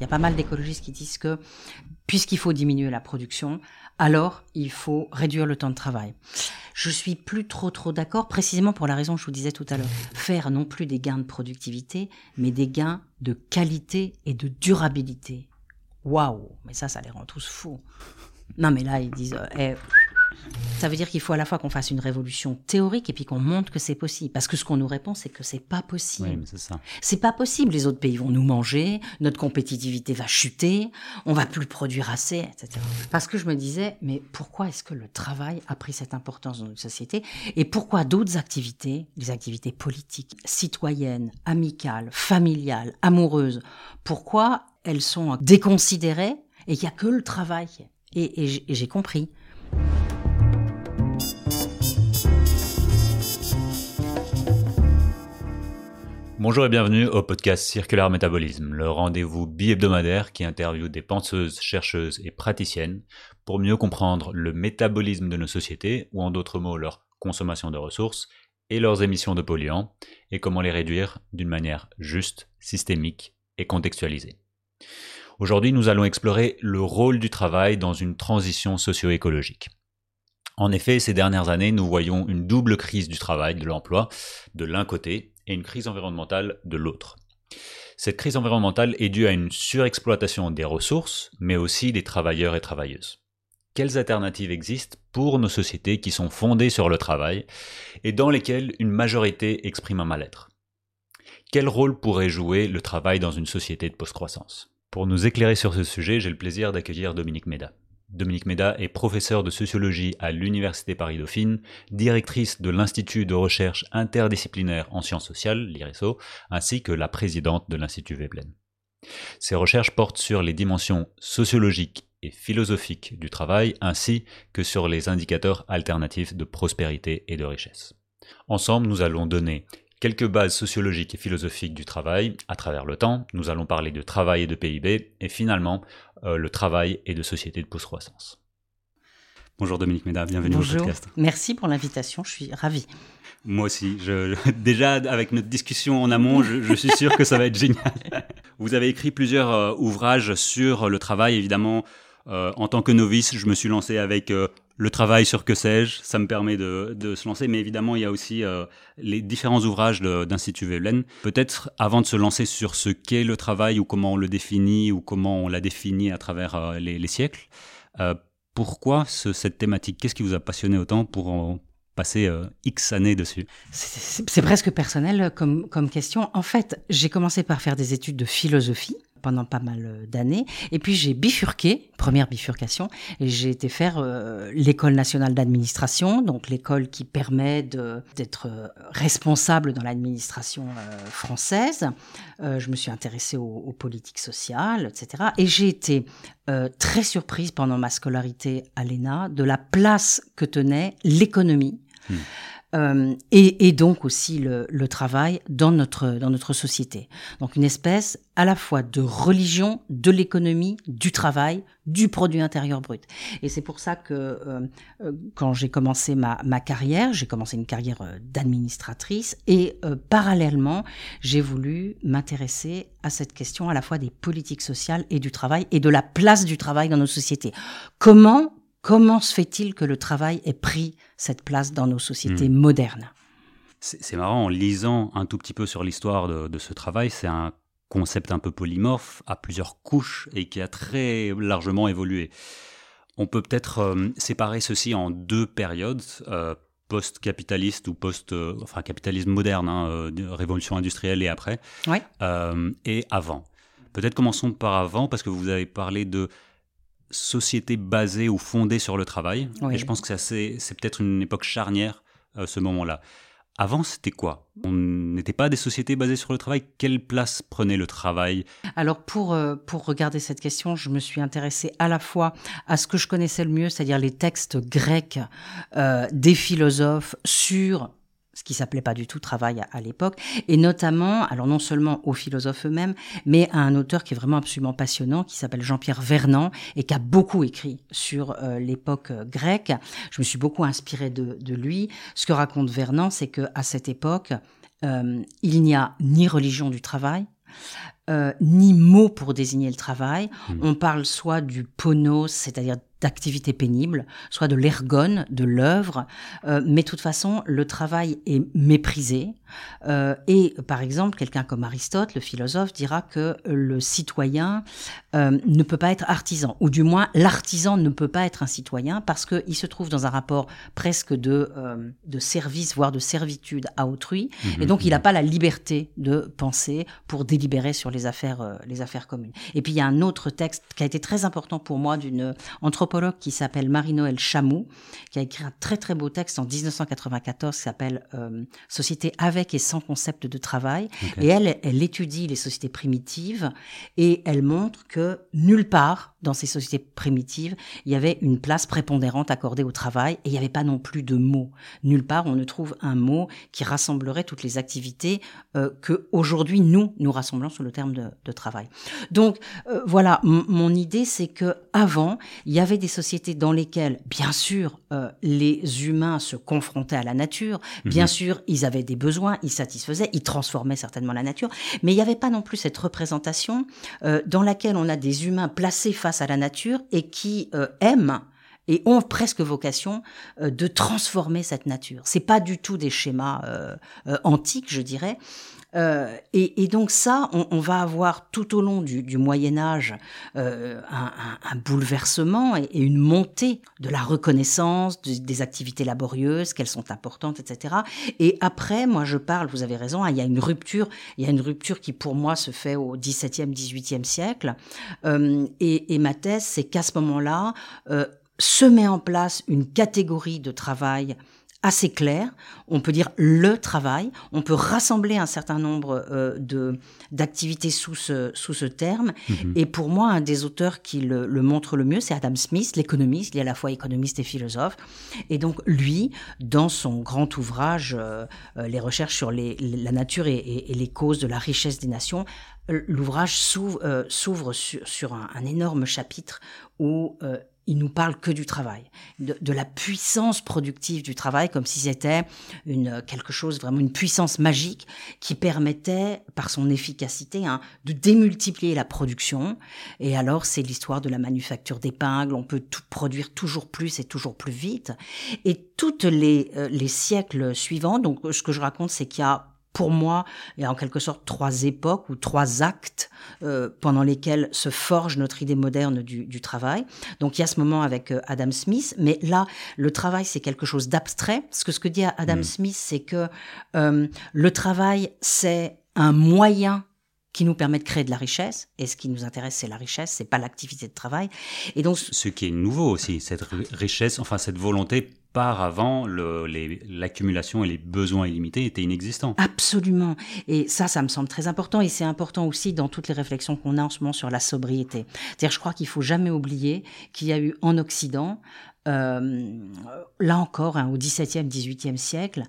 Il y a pas mal d'écologistes qui disent que puisqu'il faut diminuer la production, alors il faut réduire le temps de travail. Je suis plus trop trop d'accord, précisément pour la raison que je vous disais tout à l'heure. Faire non plus des gains de productivité, mais des gains de qualité et de durabilité. Waouh Mais ça, ça les rend tous fous. Non, mais là, ils disent, euh, eh, ça veut dire qu'il faut à la fois qu'on fasse une révolution théorique et puis qu'on montre que c'est possible. Parce que ce qu'on nous répond, c'est que c'est pas possible. Oui, c'est ça. C'est pas possible. Les autres pays vont nous manger, notre compétitivité va chuter, on va plus produire assez, etc. Parce que je me disais, mais pourquoi est-ce que le travail a pris cette importance dans notre société et pourquoi d'autres activités, les activités politiques, citoyennes, amicales, familiales, amoureuses, pourquoi elles sont déconsidérées et qu'il n'y a que le travail et, et j'ai compris. Bonjour et bienvenue au podcast Circulaire Métabolisme, le rendez-vous bi-hebdomadaire qui interviewe des penseuses, chercheuses et praticiennes pour mieux comprendre le métabolisme de nos sociétés, ou en d'autres mots leur consommation de ressources, et leurs émissions de polluants, et comment les réduire d'une manière juste, systémique et contextualisée. Aujourd'hui, nous allons explorer le rôle du travail dans une transition socio-écologique. En effet, ces dernières années, nous voyons une double crise du travail, de l'emploi, de l'un côté, et une crise environnementale de l'autre. Cette crise environnementale est due à une surexploitation des ressources, mais aussi des travailleurs et travailleuses. Quelles alternatives existent pour nos sociétés qui sont fondées sur le travail et dans lesquelles une majorité exprime un mal-être? Quel rôle pourrait jouer le travail dans une société de post-croissance? Pour nous éclairer sur ce sujet, j'ai le plaisir d'accueillir Dominique Méda. Dominique Méda est professeure de sociologie à l'Université Paris-Dauphine, directrice de l'Institut de recherche interdisciplinaire en sciences sociales, l'IRESO, ainsi que la présidente de l'Institut Veblen. Ses recherches portent sur les dimensions sociologiques et philosophiques du travail, ainsi que sur les indicateurs alternatifs de prospérité et de richesse. Ensemble, nous allons donner quelques bases sociologiques et philosophiques du travail à travers le temps. Nous allons parler de travail et de PIB et finalement euh, le travail et de société de post-croissance. Bonjour Dominique Méda, bienvenue Bonjour. au podcast. Merci pour l'invitation, je suis ravie. Moi aussi, je, déjà avec notre discussion en amont, je, je, suis sûr que ça va être génial. Vous avez écrit plusieurs euh, ouvrages sur le travail, évidemment. Euh, en tant que novice, je me suis lancé avec euh, le travail sur que sais-je, ça me permet de, se lancer, mais évidemment il y a aussi euh, les différents ouvrages d'Institut Veblen. Peut-être avant de se lancer sur ce qu'est le travail ou comment on le définit ou comment on l'a défini à travers euh, les, les, siècles, euh, pourquoi ce, cette thématique? Qu'est-ce qui vous a passionné autant pour en passer X années dessus? C'est presque personnel comme question. En fait, j'ai commencé par faire des études de philosophie pendant pas mal d'années. Et puis j'ai bifurqué, première bifurcation, et j'ai été faire euh, l'école nationale d'administration, donc l'école qui permet d'être euh, responsable dans l'administration euh, française. je me suis intéressée aux, aux, politiques sociales, etc. Et j'ai été très surprise pendant ma scolarité à l'ENA de la place que tenait l'économie. Hmm. Euh, et, et, donc aussi le, le, travail dans notre, dans notre société. Donc une espèce à la fois de religion, de l'économie, du travail, du produit intérieur brut. Et c'est pour ça que euh, quand j'ai commencé ma, ma carrière, j'ai commencé une carrière d'administratrice et euh, parallèlement, j'ai voulu m'intéresser à cette question à la fois des politiques sociales et du travail et de la place du travail dans nos sociétés. Comment Comment se fait-il que le travail ait pris cette place dans nos sociétés mmh. modernes? C'est marrant, en lisant un tout petit peu sur l'histoire de, de, ce travail, c'est un concept un peu polymorphe, à plusieurs couches, et qui a très largement évolué. On peut peut-être euh, séparer ceci en deux périodes, euh, post-capitaliste ou post, euh, enfin capitalisme moderne, hein, révolution industrielle et après, et avant. Peut-être commençons par avant, parce que vous avez parlé de société basée ou fondée sur le travail. Oui. Et je pense que c'est peut-être une époque charnière, euh, ce moment-là. Avant, c'était quoi? On n'était pas des sociétés basées sur le travail? Quelle place prenait le travail? Alors, pour, euh, pour regarder cette question, je me suis intéressée à la fois à ce que je connaissais le mieux, c'est-à-dire les textes grecs euh, des philosophes sur ce qui s'appelait pas du tout travail à, l'époque, et notamment, alors non seulement aux philosophes eux-mêmes, mais à un auteur qui est vraiment absolument passionnant, qui s'appelle Jean-Pierre Vernant, et qui a beaucoup écrit sur euh, l'époque grecque. Je me suis beaucoup inspirée de, de, lui. Ce que raconte Vernant, c'est que à cette époque, euh, il n'y a ni religion du travail, ni mot pour désigner le travail. Hmm. On parle soit du ponos, c'est-à-dire d'activité pénible, soit de l'ergone, de l'œuvre, euh, mais de toute façon, le travail est méprisé. Euh, et par exemple, quelqu'un comme Aristote, le philosophe, dira que le citoyen euh, ne peut pas être artisan, ou du moins l'artisan ne peut pas être un citoyen parce qu'il se trouve dans un rapport presque de, de service, voire de servitude à autrui, et donc il n'a pas la liberté de penser pour délibérer sur les affaires, les affaires communes. Et puis il y a un autre texte qui a été très important pour moi d'une anthropologue qui s'appelle Marie-Noël Chamou, qui a écrit un très très beau texte en 1994 qui s'appelle euh, Société avec et sans concept de travail. Et elle, elle étudie les sociétés primitives et elle montre que nulle part dans ces sociétés primitives, il y avait une place prépondérante accordée au travail et il n'y avait pas non plus de mots. Nulle part on ne trouve un mot qui rassemblerait toutes les activités euh, que aujourd'hui nous nous rassemblons sous le terme de, de travail. Donc euh, voilà, mon idée c'est que avant il y avait des sociétés dans lesquelles, bien sûr, euh, les humains se confrontaient à la nature, bien mhm. sûr, ils avaient des besoins, ils satisfaisaient, ils transformaient certainement la nature, mais il n'y avait pas non plus cette représentation euh, dans laquelle on a des humains placés face à la nature et qui euh, aiment et ont presque vocation de transformer cette nature. C'est pas du tout des schémas antiques, je dirais, euh, et, et, donc ça, on, on, va avoir tout au long du, du Moyen Âge euh, un, un, un, bouleversement et, une montée de la reconnaissance des activités laborieuses, qu'elles sont importantes, etc. Et après, moi je parle, vous avez raison, hein, il y a une rupture, il y a une rupture qui pour moi se fait au XVIIe, XVIIIe siècle. Euh, et, et, ma thèse, c'est qu'à ce moment-là, euh, se met en place une catégorie de travail assez clair. On peut dire le travail. On peut rassembler un certain nombre euh, de d'activités sous ce sous ce terme. Mhm. Et pour moi, un des auteurs qui le, le montre le mieux, c'est Adam Smith, l'économiste. Il est à la fois économiste et philosophe. Et donc lui, dans son grand ouvrage, euh, euh, les recherches sur les, la nature et, et, les causes de la richesse des nations, l'ouvrage s'ouvre sur, sur un, un, énorme chapitre où il nous parle que du travail, de, la puissance productive du travail, comme si c'était quelque chose vraiment une puissance magique qui permettait, par son efficacité, hein, de démultiplier la production. Et alors, c'est l'histoire de la manufacture d'épingles. On peut tout produire toujours plus et toujours plus vite. Et toutes les, euh, les siècles suivants, donc ce que je raconte, c'est qu'il y a pour moi, il y a en quelque sorte trois époques ou trois actes euh, pendant lesquels se forge notre idée moderne du, du, travail. Donc il y a ce moment avec euh, Adam Smith, mais là, le travail, c'est quelque chose d'abstrait. Parce que ce que dit Adam mm. Smith, c'est que euh, le travail, c'est un moyen qui nous permet de créer de la richesse. Et ce qui nous intéresse, c'est la richesse, c'est pas l'activité de travail. Et donc, ce qui est nouveau aussi, cette richesse, enfin cette volonté par avant, l'accumulation et les besoins illimités étaient inexistants. Absolument. Et ça, ça me semble très important. Et c'est important aussi dans toutes les réflexions qu'on a en ce moment sur la sobriété. C'est-à-dire, je crois qu'il faut jamais oublier qu'il y a eu en Occident, euh, là encore, hein, au XVIIe, XVIIIe siècle,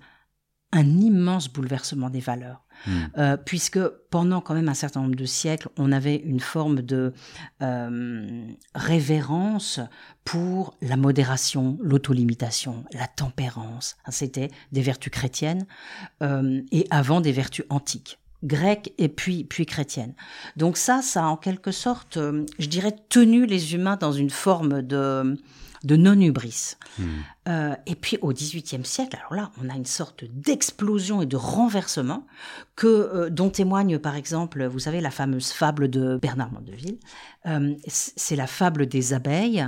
un immense bouleversement des valeurs. Hmm. Euh, puisque pendant quand même un certain nombre de siècles, on avait une forme de euh, révérence pour la modération, l'autolimitation, la tempérance. C'était des vertus chrétiennes euh, et avant des vertus antiques grecques et puis puis chrétiennes. Donc ça, ça a en quelque sorte, je dirais, tenu les humains dans une forme de de non-hubris. Hmm. Euh, et puis au XVIIIe siècle, alors là, on a une sorte d'explosion et de renversement que euh, dont témoigne par exemple, vous savez, la fameuse fable de Bernard Mandeville. Euh, c'est la fable des abeilles.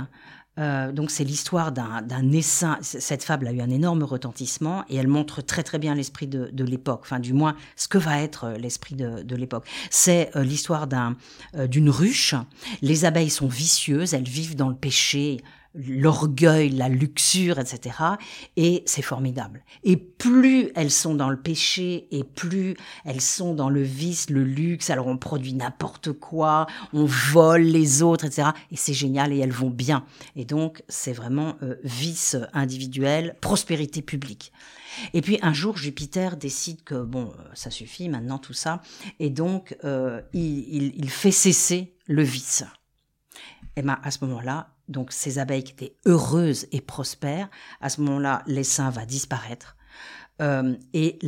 Donc c'est l'histoire d'un essaim. Cette fable a eu un énorme retentissement et elle montre très très bien l'esprit de, de l'époque, enfin du moins ce que va être l'esprit de, de l'époque. C'est l'histoire d'un d'une ruche. Les abeilles sont vicieuses, elles vivent dans le péché l'orgueil, la luxure, etc. Et c'est formidable. Et plus elles sont dans le péché, et plus elles sont dans le vice, le luxe, alors on produit n'importe quoi, on vole les autres, etc. Et c'est génial, et elles vont bien. Et donc, c'est vraiment euh, vice individuel, prospérité publique. Et puis un jour, Jupiter décide que bon, euh, ça suffit maintenant tout ça, et donc euh, il, il, fait cesser le vice. Et ben à ce moment-là, donc ces abeilles qui étaient heureuses et prospères, à ce moment-là, l'essaim va disparaître. Euh, et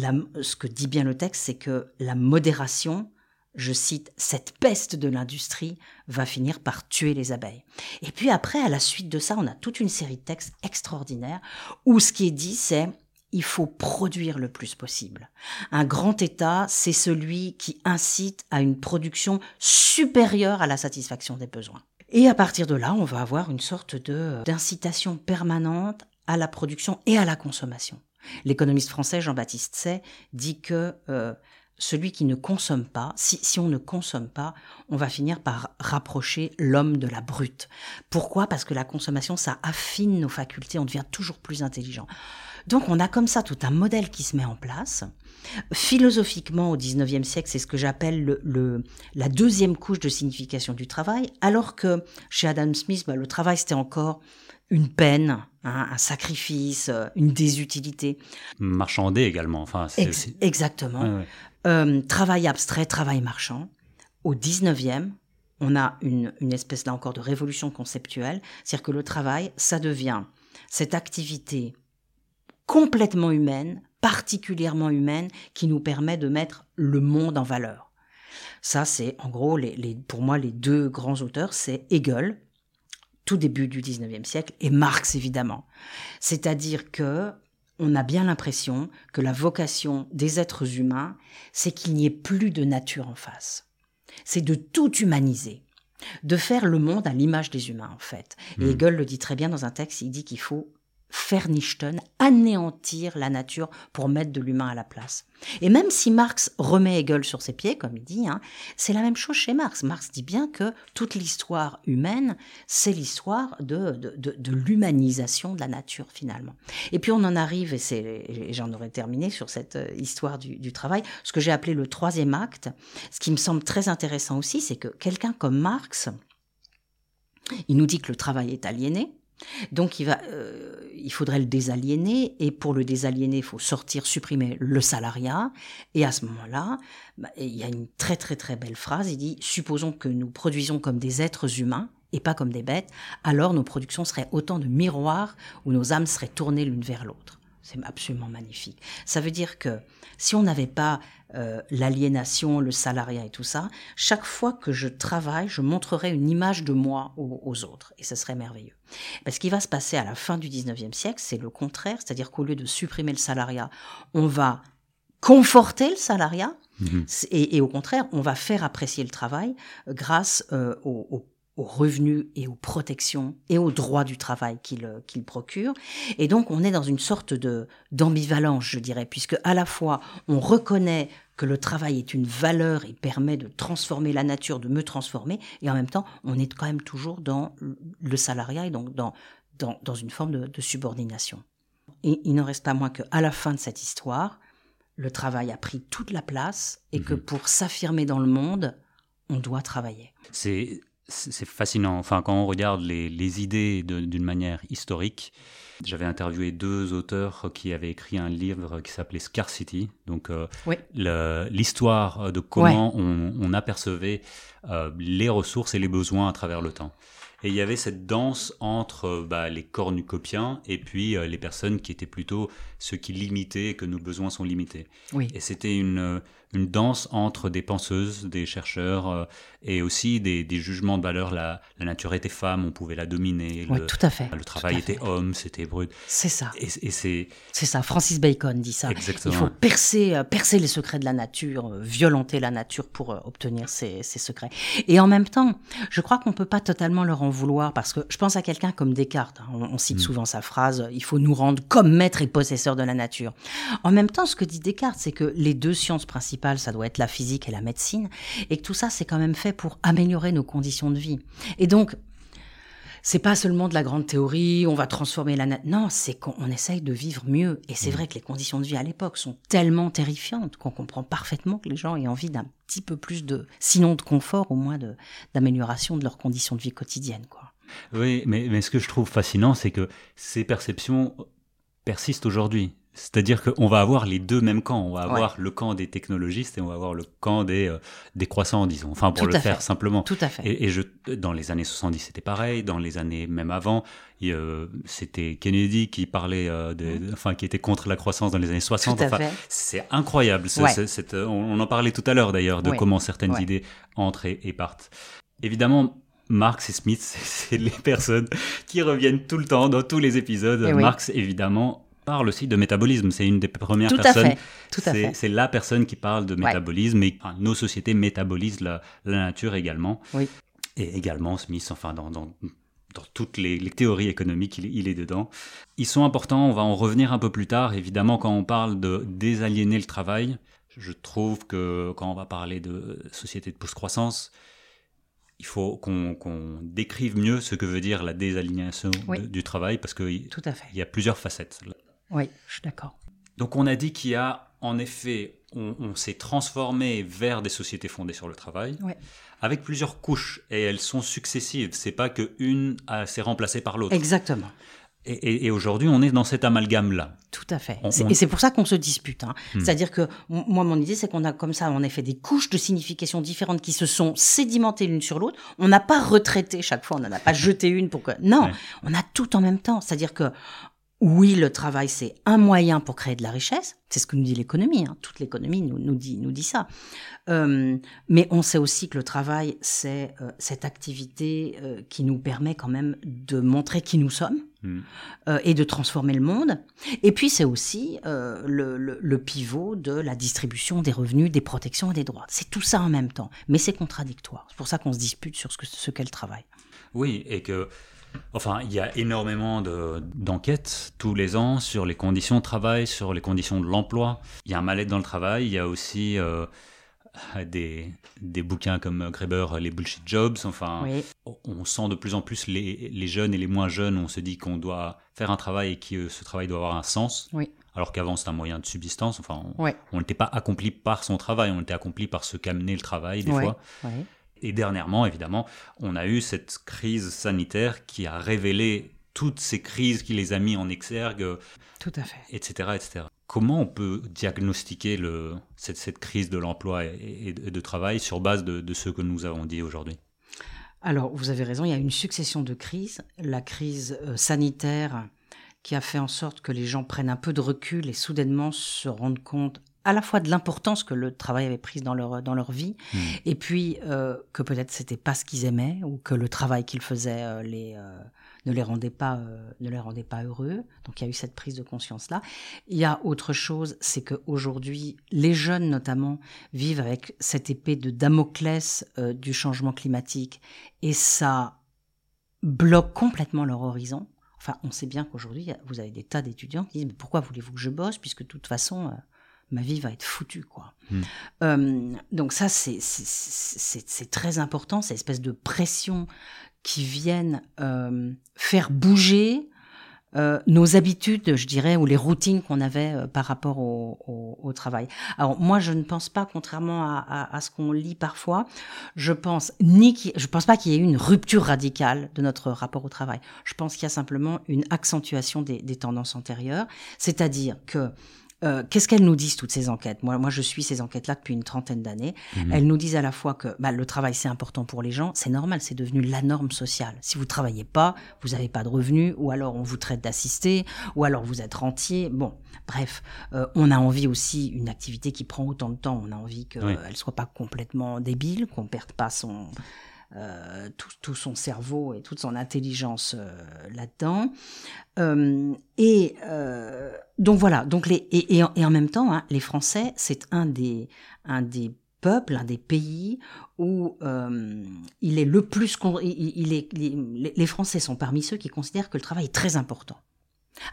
ce que dit bien le texte, c'est que la modération, je cite, cette peste de l'industrie va finir par tuer les abeilles. Et puis après, à la suite de ça, on a toute une série de textes extraordinaires où ce qui est dit, c'est il faut produire le plus possible. Un grand État, c'est celui qui incite à une production supérieure à la satisfaction des besoins. Et à partir de là, on va avoir une sorte de d'incitation permanente à la production et à la consommation. L'économiste français Jean-Baptiste Say dit que euh, celui qui ne consomme pas, si, si, on ne consomme pas, on va finir par rapprocher l'homme de la brute. Pourquoi? Parce que la consommation, ça affine nos facultés, on devient toujours plus intelligent. Donc on a comme ça tout un modèle qui se met en place. Philosophiquement, au XIXe siècle, c'est ce que j'appelle le, le, la deuxième couche de signification du travail, alors que chez Adam Smith, bah, le travail, c'était encore une peine, hein, un sacrifice, euh, une désutilité. Marchandé également. Enfin, Ex exactement. Ouais, ouais. Euh, travail abstrait, travail marchand. Au 19e, on a une, espèce là encore de révolution conceptuelle, c'est-à-dire que le travail, ça devient cette activité complètement humaine, particulièrement humaine, qui nous permet de mettre le monde en valeur. Ça, c'est en gros, les, les, pour moi, les deux grands auteurs, c'est Hegel, tout début du 19e siècle, et Marx, évidemment. C'est-à-dire que on a bien l'impression que la vocation des êtres humains, c'est qu'il n'y ait plus de nature en face. C'est de tout humaniser, de faire le monde à l'image des humains, en fait. Et mmh. Hegel le dit très bien dans un texte, il dit qu'il faut vernichten, anéantir la nature pour mettre de l'humain à la place. Et même si Marx remet Hegel sur ses pieds, comme il dit, hein, c'est la même chose chez Marx. Marx dit bien que toute l'histoire humaine, c'est l'histoire de, de, de, l'humanisation de la nature finalement. Et puis on en arrive, et, et j'en aurais terminé sur cette euh, histoire du, du travail, ce que j'ai appelé le troisième acte. Ce qui me semble très intéressant aussi, c'est que quelqu'un comme Marx, il nous dit que le travail est aliéné, donc il, va, euh, il faudrait le désaliéner, et pour le désaliéner, il faut sortir, supprimer le salariat, et à ce moment-là, bah, il y a une très très très belle phrase, il dit, supposons que nous produisons comme des êtres humains, et pas comme des bêtes, alors nos productions seraient autant de miroirs où nos âmes seraient tournées l'une vers l'autre. C'est absolument magnifique. Ça veut dire que si on n'avait pas euh, l'aliénation, le salariat et tout ça, chaque fois que je travaille, je montrerai une image de moi aux, aux autres. Et ce serait merveilleux. Ce qui va se passer à la fin du 19e siècle, c'est le contraire. C'est-à-dire qu'au lieu de supprimer le salariat, on va conforter le salariat. Mmh. Et, et, au contraire, on va faire apprécier le travail grâce euh, au, au aux revenus et aux protections et aux droits du travail qu'il qu'il procure. Et donc, on est dans une sorte de d'ambivalence, je dirais, puisque à la fois, on reconnaît que le travail est une valeur et permet de transformer la nature, de me transformer, et en même temps, on est quand même toujours dans le salariat et donc dans, dans, dans une forme de, de subordination. Et il n'en reste pas moins qu'à la fin de cette histoire, le travail a pris toute la place et que mmh pour s'affirmer dans le monde, on doit travailler. C'est c'est fascinant. Enfin, quand on regarde les, les idées d'une manière historique, j'avais interviewé deux auteurs qui avaient écrit un livre qui s'appelait Scarcity, donc euh, oui. l'histoire de comment ouais. on, on, apercevait euh, les ressources et les besoins à travers le temps. Et il y avait cette danse entre bah, les cornucopiens et puis euh, les personnes qui étaient plutôt ceux qui limitaient, que nos besoins sont limités. Oui. Et c'était une, une danse entre des penseuses, des chercheurs euh, et aussi des, des, jugements de valeur. La, la, nature était femme, on pouvait la dominer. Oui, le, tout à fait. Le travail était homme, c'était brut. C'est ça. Et, et c'est. C'est ça. Francis Bacon dit ça. Exactement. Il faut percer, euh, percer les secrets de la nature, euh, violenter la nature pour obtenir ces, ces, secrets. Et en même temps, je crois qu'on peut pas totalement leur en vouloir parce que je pense à quelqu'un comme Descartes. Hein, on, on, cite mmh. souvent sa phrase "Il faut nous rendre comme maîtres et possesseurs de la nature". En même temps, ce que dit Descartes, c'est que les deux sciences principales, ça doit être la physique et la médecine, et que tout ça, c'est quand même fait pour améliorer nos conditions de vie. Et donc, c'est pas seulement de la grande théorie, on va transformer la nature. Non, c'est qu'on essaye de vivre mieux. Et c'est mmh. vrai que les conditions de vie à l'époque sont tellement terrifiantes qu'on comprend parfaitement que les gens aient envie d'un petit peu plus de, sinon de confort, au moins d'amélioration de, de, leurs conditions de vie quotidiennes, quoi. Oui, mais, mais ce que je trouve fascinant, c'est que ces perceptions persistent aujourd'hui. C'est-à-dire qu'on va avoir les deux mêmes camps. On va avoir le camp des technologistes et on va avoir le camp des, euh, des croissants, disons. Enfin, pour le faire simplement. Tout à fait. Et, et, je, dans les années 70, c'était pareil. Dans les années même avant, c'était Kennedy qui parlait, euh, de, enfin, qui était contre la croissance dans les années 60. Enfin, c'est incroyable. on, en parlait tout à l'heure d'ailleurs de comment certaines idées entrent et, et partent. Évidemment, Marx et Smith, c'est les personnes qui reviennent tout le temps dans tous les épisodes. Eh Marx, évidemment, parle aussi de métabolisme. C'est une des premières Tout personnes. À fait. C'est la personne qui parle de métabolisme et nos sociétés métabolisent la, nature également. Oui. Et également Smith, enfin dans, dans, dans toutes les, théories économiques, il, il, est dedans. Ils sont importants. On va en revenir un peu plus tard. Évidemment, quand on parle de désaliéner le travail, je trouve que quand on va parler de société de post-croissance, il faut qu'on décrive mieux ce que veut dire la désalignation du travail parce qu'il y a plusieurs facettes. Oui, je suis d'accord. Donc on a dit qu'il y a, en effet, on, s'est transformé vers des sociétés fondées sur le travail, avec plusieurs couches, et elles sont successives. C'est pas que une s'est remplacée par l'autre. Exactement. Et, aujourd'hui, on est dans cet amalgame-là. Tout à fait. Et c'est pour ça qu'on se dispute. Hein. Hmm. C'est-à-dire que moi, mon idée, c'est qu'on a comme ça, en effet, des couches de signification différentes qui se sont sédimentées l'une sur l'autre. On n'a pas retraité chaque fois, on n'en a pas jeté une pour que. Non, on a tout en même temps. C'est-à-dire que oui, le travail, c'est un moyen pour créer de la richesse. C'est ce que nous dit l'économie. Hein. Toute l'économie nous, nous, dit, nous dit ça. Euh, mais on sait aussi que le travail, c'est euh, cette activité euh, qui nous permet quand même de montrer qui nous sommes hmm. et de transformer le monde. Et puis, c'est aussi le, le, pivot de la distribution des revenus, des protections et des droits. C'est tout ça en même temps. Mais c'est contradictoire. C'est pour ça qu'on se dispute sur ce qu'est ce le travail. Oui, et que Enfin, il y a énormément d'enquêtes tous les ans sur les conditions de travail, sur les conditions de l'emploi. Il y a un mal-être dans le travail. Il y a aussi euh, des, des, bouquins comme Graeber, les bullshit jobs. Enfin, on sent de plus en plus les, les, jeunes et les moins jeunes. On se dit qu'on doit faire un travail et que ce travail doit avoir un sens. Alors qu'avant, c'était un moyen de subsistance. Enfin, on n'était pas accompli par son travail, on était accompli par ce qu'amenait le travail, des fois. Et dernièrement, évidemment, on a eu cette crise sanitaire qui a révélé toutes ces crises qui les a mis en exergue. Tout à fait. Etc. etc. Comment on peut diagnostiquer le, cette, cette crise de l'emploi et, de travail sur base de, de ce que nous avons dit aujourd'hui? Alors, vous avez raison, il y a une succession de crises. La crise euh, sanitaire qui a fait en sorte que les gens prennent un peu de recul et soudainement se rendent compte à la fois de l'importance que le travail avait prise dans leur, dans leur vie, hmm. et puis euh, que peut-être c'était pas ce qu'ils aimaient, ou que le travail qu'ils faisaient euh, les, euh, ne, les rendait pas, ne les rendait pas heureux. Donc il y a eu cette prise de conscience-là. Il y a autre chose, c'est qu'aujourd'hui, les jeunes notamment vivent avec cette épée de Damoclès du changement climatique, et ça bloque complètement leur horizon. Enfin, on sait bien qu'aujourd'hui, vous avez des tas d'étudiants qui disent, mais pourquoi voulez-vous que je bosse, puisque de toute façon ma vie va être foutue, quoi. Hmm. Euh, donc ça, c'est très important, cette espèce de pression qui viennent euh, faire bouger euh, nos habitudes, je dirais, ou les routines qu'on avait par rapport au, travail. Alors moi, je ne pense pas, contrairement à, ce qu'on lit parfois, je pense ni je pense pas qu'il y ait eu une rupture radicale de notre rapport au travail. Je pense qu'il y a simplement une accentuation des, des tendances antérieures, c'est-à-dire que euh, qu'est-ce qu'elles nous disent toutes ces enquêtes? Moi, moi, je suis ces enquêtes-là depuis une trentaine d'années. Mhm. Elles nous disent à la fois que bah, le travail c'est important pour les gens, c'est normal, c'est devenu la norme sociale. Si vous travaillez pas, vous n'avez pas de revenus, ou alors on vous traite d'assisté, ou alors vous êtes rentier. Bon, bref, euh, on a envie aussi une activité qui prend autant de temps. On a envie qu'elle ne soit pas complètement débile, qu'on perde pas son euh, tout, son cerveau et toute son intelligence euh, là-dedans. Euh, et donc voilà, donc les, et, en, même temps, hein, les Français, c'est un des, un des peuples, un des pays où il est le plus... Il, est, les Français sont parmi ceux qui considèrent que le travail est très important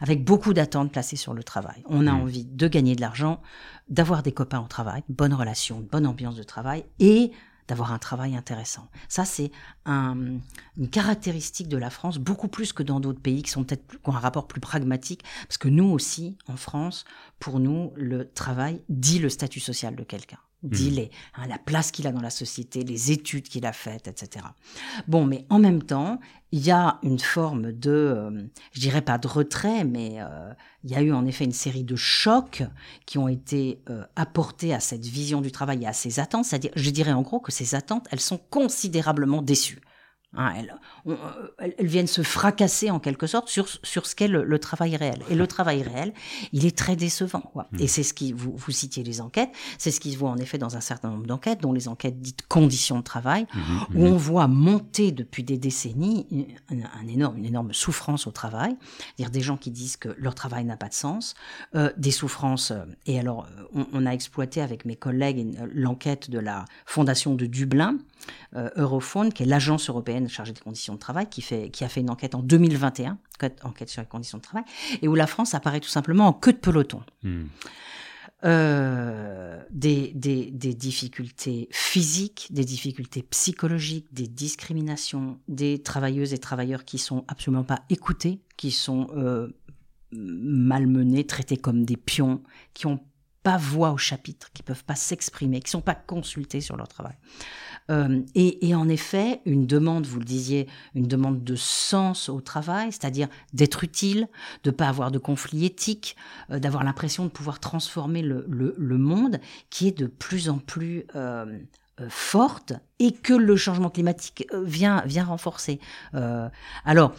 avec beaucoup d'attentes placées sur le travail. On a mmh. envie de gagner de l'argent, d'avoir des copains au travail, bonne relation, bonne ambiance de travail et d'avoir un travail intéressant. Ça, c'est une caractéristique de la France, beaucoup plus que dans d'autres pays qui sont peut-être qui ont un rapport plus pragmatique, parce que nous aussi, en France, pour nous, le travail dit le statut social de quelqu'un. Dit les, hein, la place qu'il a dans la société, les études qu'il a faites, etc. Bon, mais en même temps, il y a une forme de, euh, je dirais pas de retrait, mais euh, il y a eu en effet une série de chocs qui ont été euh, apportés à cette vision du travail et à ses attentes. C'est-à-dire, je dirais en gros que ces attentes, elles sont considérablement déçues. Hein, euh, elles, viennent se fracasser en quelque sorte sur, sur ce qu'est le, travail réel. Et le travail réel, il est très décevant. Quoi. Hmm. Et c'est ce qui, vous, vous citiez les enquêtes, c'est ce qui se voit en effet dans un certain nombre d'enquêtes, dont les enquêtes dites conditions de travail, hmm, hmm, où on voit monter depuis des décennies un, énorme, une énorme souffrance au travail, dire des gens qui disent que leur travail n'a pas de sens, euh, des souffrances. Euh, et alors, on, on, a exploité avec mes collègues l'enquête de la Fondation de Dublin, euh, Europhone, qui est l'agence européenne chargée des conditions de travail, qui, fait, qui a fait une enquête en 2021, enquête sur les conditions de travail, et où la France apparaît tout simplement en queue de peloton. Hmm. Euh, des, des, des, difficultés physiques, des difficultés psychologiques, des discriminations, des travailleuses et travailleurs qui sont absolument pas écoutés, qui sont euh, malmenés, traités comme des pions, qui ont pas voix au chapitre, qui peuvent pas s'exprimer, qui sont pas consultés sur leur travail. Euh, et, en effet, une demande, vous le disiez, une demande de sens au travail, c'est-à-dire d'être utile, de pas avoir de conflit éthique, euh, d'avoir l'impression de pouvoir transformer le, le, monde, qui est de plus en plus euh, forte et que le changement climatique euh, vient, vient renforcer. Euh, alors,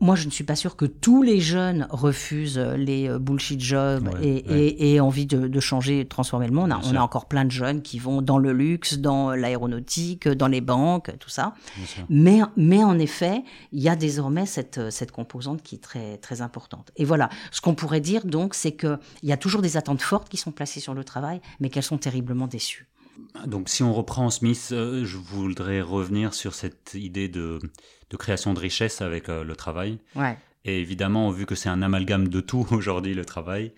moi, je ne suis pas sûre que tous les jeunes refusent les bullshit jobs et, et, envie de, de, changer, de transformer le monde. on a encore plein de jeunes qui vont dans le luxe, dans l'aéronautique, dans les banques, tout ça. Mais, mais en effet, il y a désormais cette, cette composante qui est très, très importante. Et voilà, ce qu'on pourrait dire donc, c'est qu'il y a toujours des attentes fortes qui sont placées sur le travail, mais qu'elles sont terriblement déçues. Donc si on reprend Smith, euh, je voudrais revenir sur cette idée de, création de richesse avec euh, le travail. Et évidemment, vu que c'est un amalgame de tout aujourd'hui, le travail,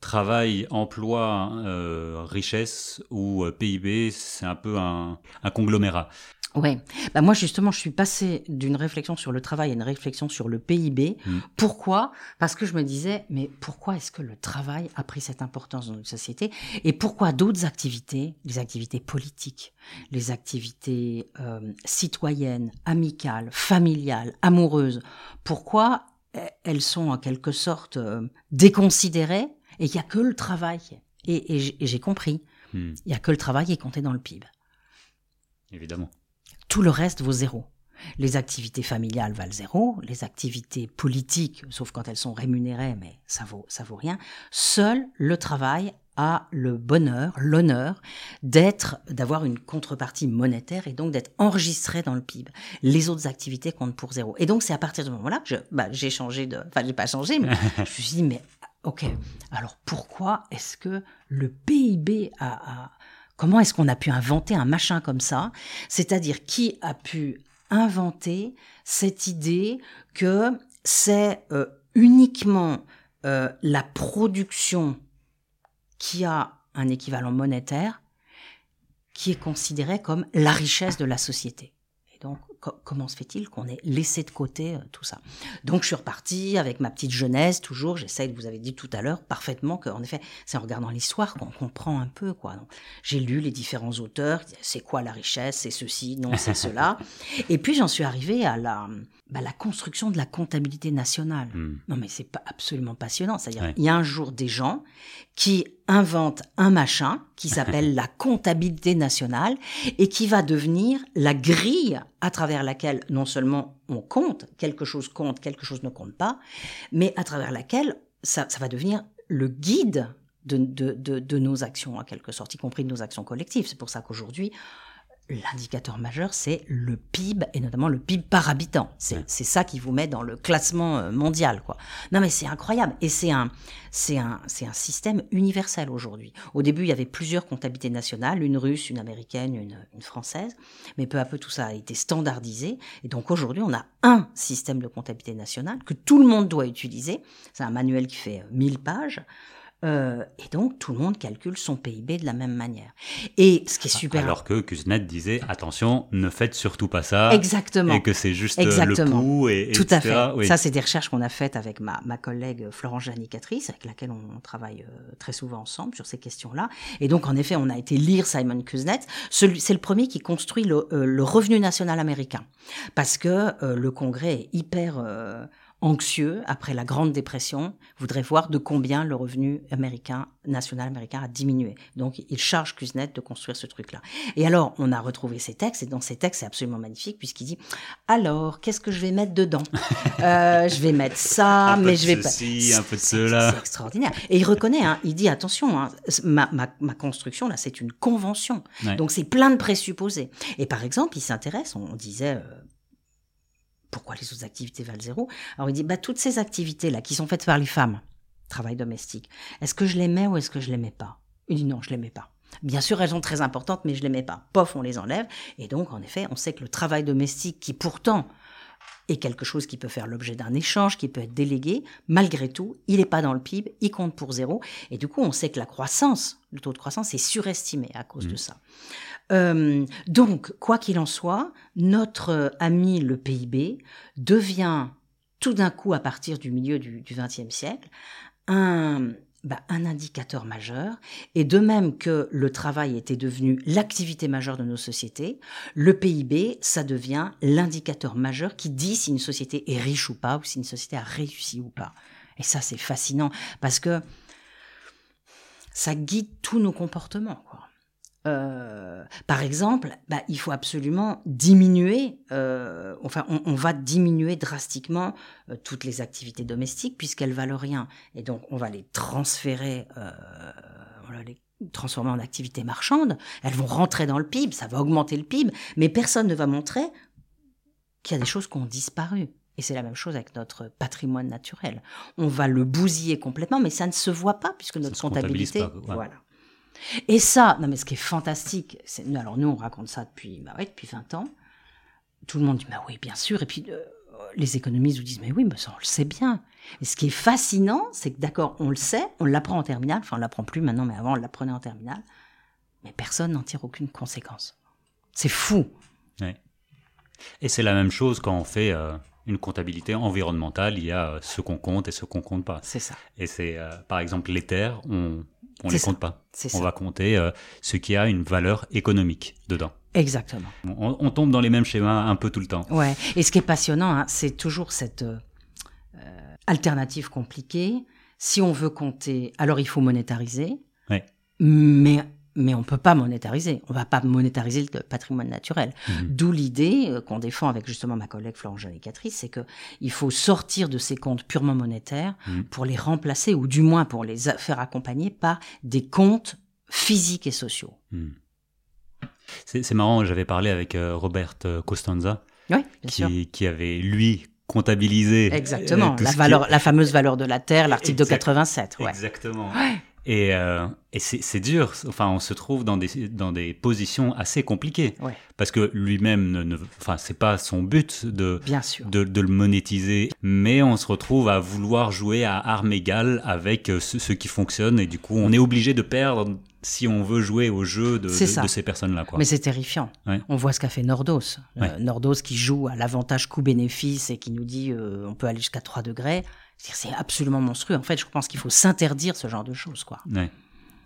travail, emploi, euh, richesse ou PIB, c'est un peu un conglomérat. Ouais, bah moi justement, je suis passée d'une réflexion sur le travail à une réflexion sur le PIB. Mm. Pourquoi? Parce que je me disais, mais pourquoi est-ce que le travail a pris cette importance dans notre société? Et pourquoi d'autres activités, les activités politiques, les activités euh, citoyennes, amicales, familiales, amoureuses, pourquoi eh, elles sont en quelque sorte euh, déconsidérées? Et qu'il n'y a que le travail Et, j'ai compris, mm. il n'y a que le travail qui est compté dans le PIB. Évidemment. Tout le reste vaut zéro. Les activités familiales valent zéro, les activités politiques, sauf quand elles sont rémunérées, mais ça vaut, ça vaut rien. Seul le travail a le bonheur, l'honneur d'être, d'avoir une contrepartie monétaire et donc d'être enregistré dans le PIB. Les autres activités comptent pour zéro. Et donc c'est à partir de ce moment-là que bah, j'ai changé de, enfin j'ai pas changé, mais je me suis dit mais ok, alors pourquoi est-ce que le PIB a, Comment est-ce qu'on a pu inventer un machin comme ça? C'est-à-dire qui a pu inventer cette idée que c'est euh, uniquement euh, la production qui a un équivalent monétaire qui est considérée comme la richesse de la société? Et donc, comment se fait-il qu'on ait laissé de côté euh, tout ça? Donc je suis reparti avec ma petite jeunesse, toujours, j'essaie, vous avez dit tout à l'heure, parfaitement qu'en effet, c'est en regardant l'histoire qu'on comprend un peu. quoi. J'ai lu les différents auteurs, c'est quoi la richesse, c'est ceci, non, c'est cela. Et puis j'en suis arrivé à la, bah, la construction de la comptabilité nationale. Hmm. Non mais c'est pas absolument passionnant. C'est-à-dire il y a un jour des gens qui inventent un machin qui s'appelle la comptabilité nationale et qui va devenir la grille à travers laquelle non seulement on compte, quelque chose compte, quelque chose ne compte pas, mais à travers laquelle ça, ça va devenir le guide de, de, de, de, nos actions, en quelque sorte, y compris de nos actions collectives. C'est pour ça qu'aujourd'hui, l'indicateur majeur, c'est le PIB, et notamment le PIB par habitant. C'est ça qui vous met dans le classement euh, mondial. quoi. Non mais c'est incroyable. Et c'est un, un, un système universel aujourd'hui. Au début, il y avait plusieurs comptabilités nationales, une russe, une américaine, une, une française. Mais peu à peu, tout ça a été standardisé. Et donc aujourd'hui, on a un système de comptabilité nationale que tout le monde doit utiliser. C'est un manuel qui fait 1000 pages. Euh, et donc, tout le monde calcule son PIB de la même manière. Et ce qui est super. Alors que Kuznets disait attention, ne faites surtout pas ça. Exactement. Et que c'est juste euh, Exactement. le pouls. Et, Tout à fait. Ça, c'est des recherches qu'on a faites avec ma, ma collègue Florence Janicatrice, avec laquelle on, travaille euh, très souvent ensemble sur ces questions-là. Et donc, en effet, on a été lire Simon Kuznets. C'est le premier qui construit le, le, revenu national américain. Parce que le Congrès est hyper anxieux après la Grande Dépression, voudrait voir de combien le revenu américain, national américain a diminué. Donc il charge Kuznets de construire ce truc-là. Et alors on a retrouvé ces textes, et dans ces textes c'est absolument magnifique puisqu'il dit alors qu'est-ce que je vais mettre dedans? Euh, Je vais mettre ça, mais je vais pas. un peu de cela. C'est extraordinaire. Et il reconnaît, hein, il dit attention, hein, ma, ma, ma, construction là c'est une convention, donc c'est plein de présupposés. Et par exemple il s'intéresse, on disait euh, pourquoi les autres activités valent zéro Alors il dit, bah, toutes ces activités-là qui sont faites par les femmes, travail domestique, est-ce que je les mets ou est-ce que je les mets pas? Il dit non, je les mets pas. Bien sûr, elles sont très importantes, mais je les mets pas. Pof, on les enlève. Et donc, en effet, on sait que le travail domestique, qui pourtant est quelque chose qui peut faire l'objet d'un échange, qui peut être délégué, malgré tout, il n'est pas dans le PIB, il compte pour zéro. Et du coup, on sait que la croissance, le taux de croissance est surestimé à cause de mmh. ça. Euh, donc, quoi qu'il en soit, notre ami le PIB devient tout d'un coup, à partir du milieu du XXe siècle, un, bah, un indicateur majeur. Et de même que le travail était devenu l'activité majeure de nos sociétés, le PIB, ça devient l'indicateur majeur qui dit si une société est riche ou pas, ou si une société a réussi ou pas. Et ça, c'est fascinant parce que ça guide tous nos comportements. Quoi. Euh, par exemple, bah, il faut absolument diminuer, euh, enfin, on, va diminuer drastiquement euh, toutes les activités domestiques puisqu'elles valent rien. Et donc, on va les transférer, on va les transformer en activités marchandes. Elles vont rentrer dans le PIB, ça va augmenter le PIB, mais personne ne va montrer qu'il y a des choses qui ont disparu. Et c'est la même chose avec notre patrimoine naturel. On va le bousiller complètement, mais ça ne se voit pas puisque notre comptabilité, voilà. Et ça, non mais ce qui est fantastique, c'est, alors nous on raconte ça depuis, bah ouais, depuis 20 ans. Tout le monde dit, bah oui, bien sûr. Et puis euh, les économistes vous disent, mais oui, mais ça on le sait bien. Et ce qui est fascinant, c'est que d'accord, on le sait, on l'apprend en terminale, enfin on l'apprend plus maintenant, mais avant on l'apprenait en terminale, mais personne n'en tire aucune conséquence. C'est fou. Et c'est la même chose quand on fait euh, une comptabilité environnementale, il y a euh, ce qu'on compte et ce qu'on compte pas. C'est ça. Et c'est, par exemple, les terres, on, on les compte pas. On va compter euh, ce qui a une valeur économique dedans. Exactement. On, tombe dans les mêmes schémas un peu tout le temps. Ouais. Et ce qui est passionnant, hein, c'est toujours cette euh, alternative compliquée. Si on veut compter, alors il faut monétariser. Ouais. Mais mais on ne peut pas monétariser. On ne va pas monétariser le patrimoine naturel. Mhm. D'où l'idée euh, qu'on défend avec justement ma collègue Florence Catrice, c'est qu'il faut sortir de ces comptes purement monétaires mhm. pour les remplacer, ou du moins pour les faire accompagner par des comptes physiques et sociaux. Mhm. C'est marrant, j'avais parlé avec euh, Robert euh, Costanza, qui, avait, lui, comptabilisé. Exactement, la, valeur, la fameuse valeur de la terre, l'article de 87. Ouais. Exactement. Et, euh, et c'est dur. Enfin, on se trouve dans des, dans des positions assez compliquées. Parce que lui-même, ne, enfin, c'est pas son but de, Bien sûr. de, de, le monétiser. Mais on se retrouve à vouloir jouer à armes égales avec euh, ce, qui fonctionne. Et du coup, on est obligé de perdre si on veut jouer au jeu de, de, ces personnes-là. Mais c'est terrifiant. On voit ce qu'a fait Nordos. Euh, Nordos qui joue à l'avantage coût-bénéfice et qui nous dit on peut aller jusqu'à 3 degrés. C'est absolument monstrueux. En fait, je pense qu'il faut s'interdire ce genre de choses, quoi.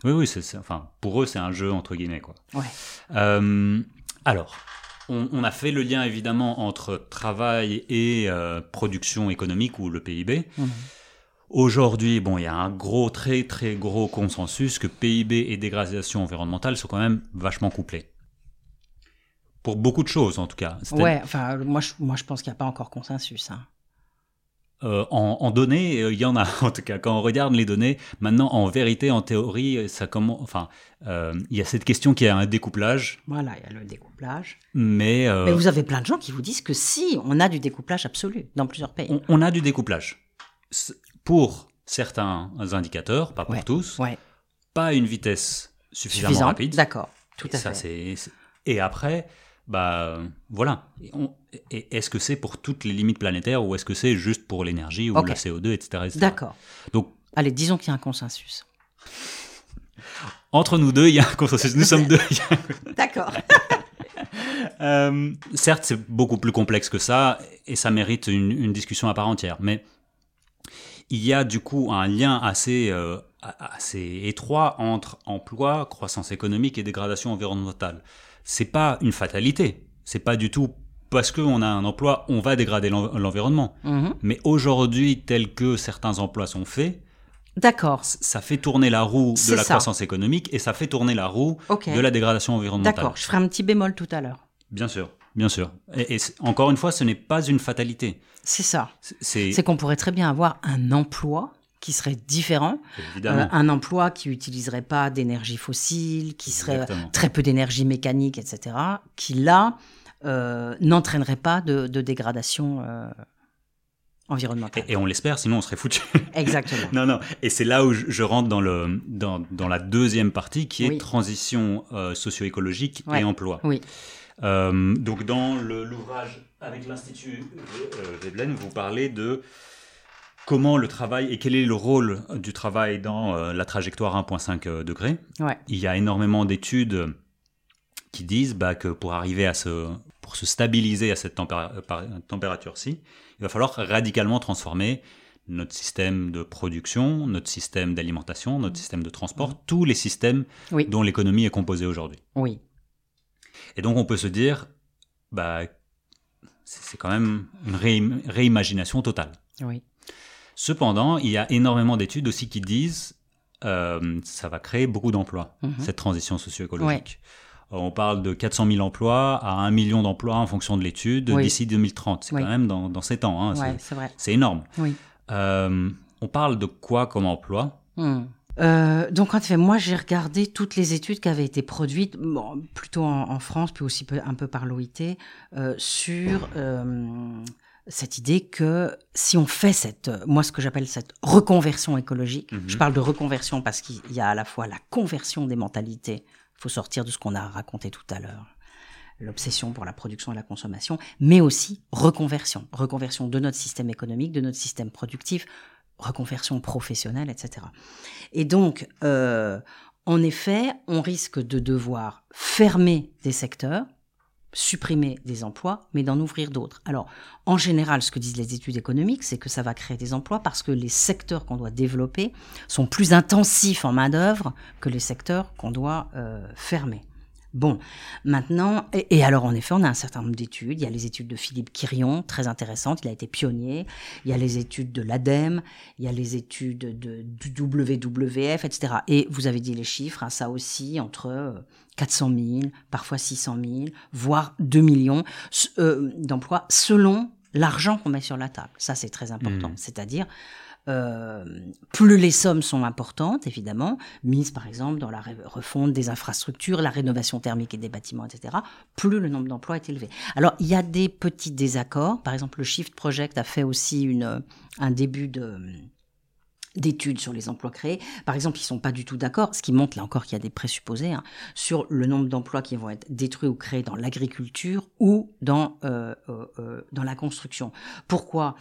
Oui, oui, c'est, enfin, pour eux, c'est un jeu entre guillemets, quoi. Ouais. Euh, alors, on, a fait le lien évidemment entre travail et euh, production économique ou le PIB. Mmh. Aujourd'hui, bon, il y a un gros, très, très gros consensus que PIB et dégradation environnementale sont quand même vachement couplés. Pour beaucoup de choses, en tout cas. Ouais, enfin, moi, je, moi, je pense qu'il n'y a pas encore consensus. Hein. Euh, en, données, euh, il y en a en tout cas. Quand on regarde les données, maintenant, en vérité, en théorie, ça comment, enfin, euh, il y a cette question qui a un découplage. Voilà, il y a le découplage. Mais, Mais vous avez plein de gens qui vous disent que si, on a du découplage absolu dans plusieurs pays. On, a du découplage pour certains indicateurs, pas pour tous. Ouais. Pas une vitesse suffisamment rapide. D'accord, tout à fait. Et après, bah voilà. Est-ce que c'est pour toutes les limites planétaires ou est-ce que c'est juste pour l'énergie ou le CO2, etc. D'accord. Donc, allez, disons qu'il y a un consensus. Entre nous deux, il y a un consensus. Nous sommes deux. D'accord. Euh, certes, c'est beaucoup plus complexe que ça, et ça mérite une, discussion à part entière. Mais il y a du coup un lien assez, euh, assez étroit entre emploi, croissance économique et dégradation environnementale. C'est pas une fatalité. C'est pas du tout parce qu'on a un emploi, on va dégrader l'environnement. Mhm. Mais aujourd'hui, tel que certains emplois sont faits, D'accord. Ça fait tourner la roue de la croissance économique et ça fait tourner la roue de la dégradation environnementale. D'accord, je ferai un petit bémol tout à l'heure. Bien sûr, bien sûr. Et, encore une fois, ce n'est pas une fatalité. C'est ça. C'est qu'on pourrait très bien avoir un emploi qui serait différent, euh, un emploi qui utiliserait pas d'énergie fossile, qui serait très peu d'énergie mécanique, etc., qui là euh, n'entraînerait pas de, dégradation euh, environnementale. Et, on l'espère, sinon on serait foutu. Exactement. non, non. Et c'est là où je, rentre dans, le, dans, dans, la deuxième partie qui est transition socio-écologique et emploi. Oui. Donc dans l'ouvrage avec l'Institut Veblen, vous parlez de comment le travail et quel est le rôle du travail dans euh, la trajectoire 1,5 degré. Il y a énormément d'études qui disent bah, que pour arriver à se, pour se stabiliser à cette température-ci, il va falloir radicalement transformer notre système de production, notre système d'alimentation, notre système de transport, tous les systèmes dont l'économie est composée aujourd'hui. Oui. Et donc on peut se dire, bah, c'est quand même une réimagination totale. Oui. Cependant, il y a énormément d'études aussi qui disent euh, ça va créer beaucoup d'emplois, mhm. cette transition socio-écologique. On parle de 400 000 emplois à 1 million d'emplois en fonction de l'étude d'ici 2030. C'est quand même dans, dans 7 ans. Hein, c'est énorme. Euh, on parle de quoi comme emploi? Hmm. Euh, donc en fait, moi j'ai regardé toutes les études qui avaient été produites, plutôt en, France, puis aussi un peu par l'OIT, euh, sur euh, cette idée que si on fait cette, moi ce que j'appelle cette reconversion écologique, mhm. je parle de reconversion parce qu'il y a à la fois la conversion des mentalités, il faut sortir de ce qu'on a raconté tout à l'heure, l'obsession pour la production et la consommation, mais aussi reconversion, reconversion de notre système économique, de notre système productif, reconversion professionnelle, etc. Et donc, euh, en effet, on risque de devoir fermer des secteurs, supprimer des emplois, mais d'en ouvrir d'autres. Alors, en général, ce que disent les études économiques, c'est que ça va créer des emplois parce que les secteurs qu'on doit développer sont plus intensifs en main-d'œuvre que les secteurs qu'on doit euh, fermer. Bon, maintenant, et, alors en effet, on a un certain nombre d'études. Il y a les études de Philippe Quirion, très intéressantes, il a été pionnier. Il y a les études de l'ADEME, il y a les études de, WWF, etc. Et vous avez dit les chiffres, hein, ça aussi, entre 400 euh, 000, parfois 600 000, voire 2 millions euh, d'emplois selon l'argent qu'on met sur la table. Ça, c'est très important. Mmh. C'est-à-dire, euh, plus les sommes sont importantes, évidemment, mises par exemple dans la refonte des infrastructures, la rénovation thermique et des bâtiments, etc., plus le nombre d'emplois est élevé. Alors, il y a des petits désaccords. Par exemple, le Shift Project a fait aussi une, un début de d'études sur les emplois créés. Par exemple, ils sont pas du tout d'accord, ce qui montre là encore qu'il y a des présupposés, hein, sur le nombre d'emplois qui vont être détruits ou créés dans l'agriculture ou dans, euh, euh, euh dans la construction. Pourquoi?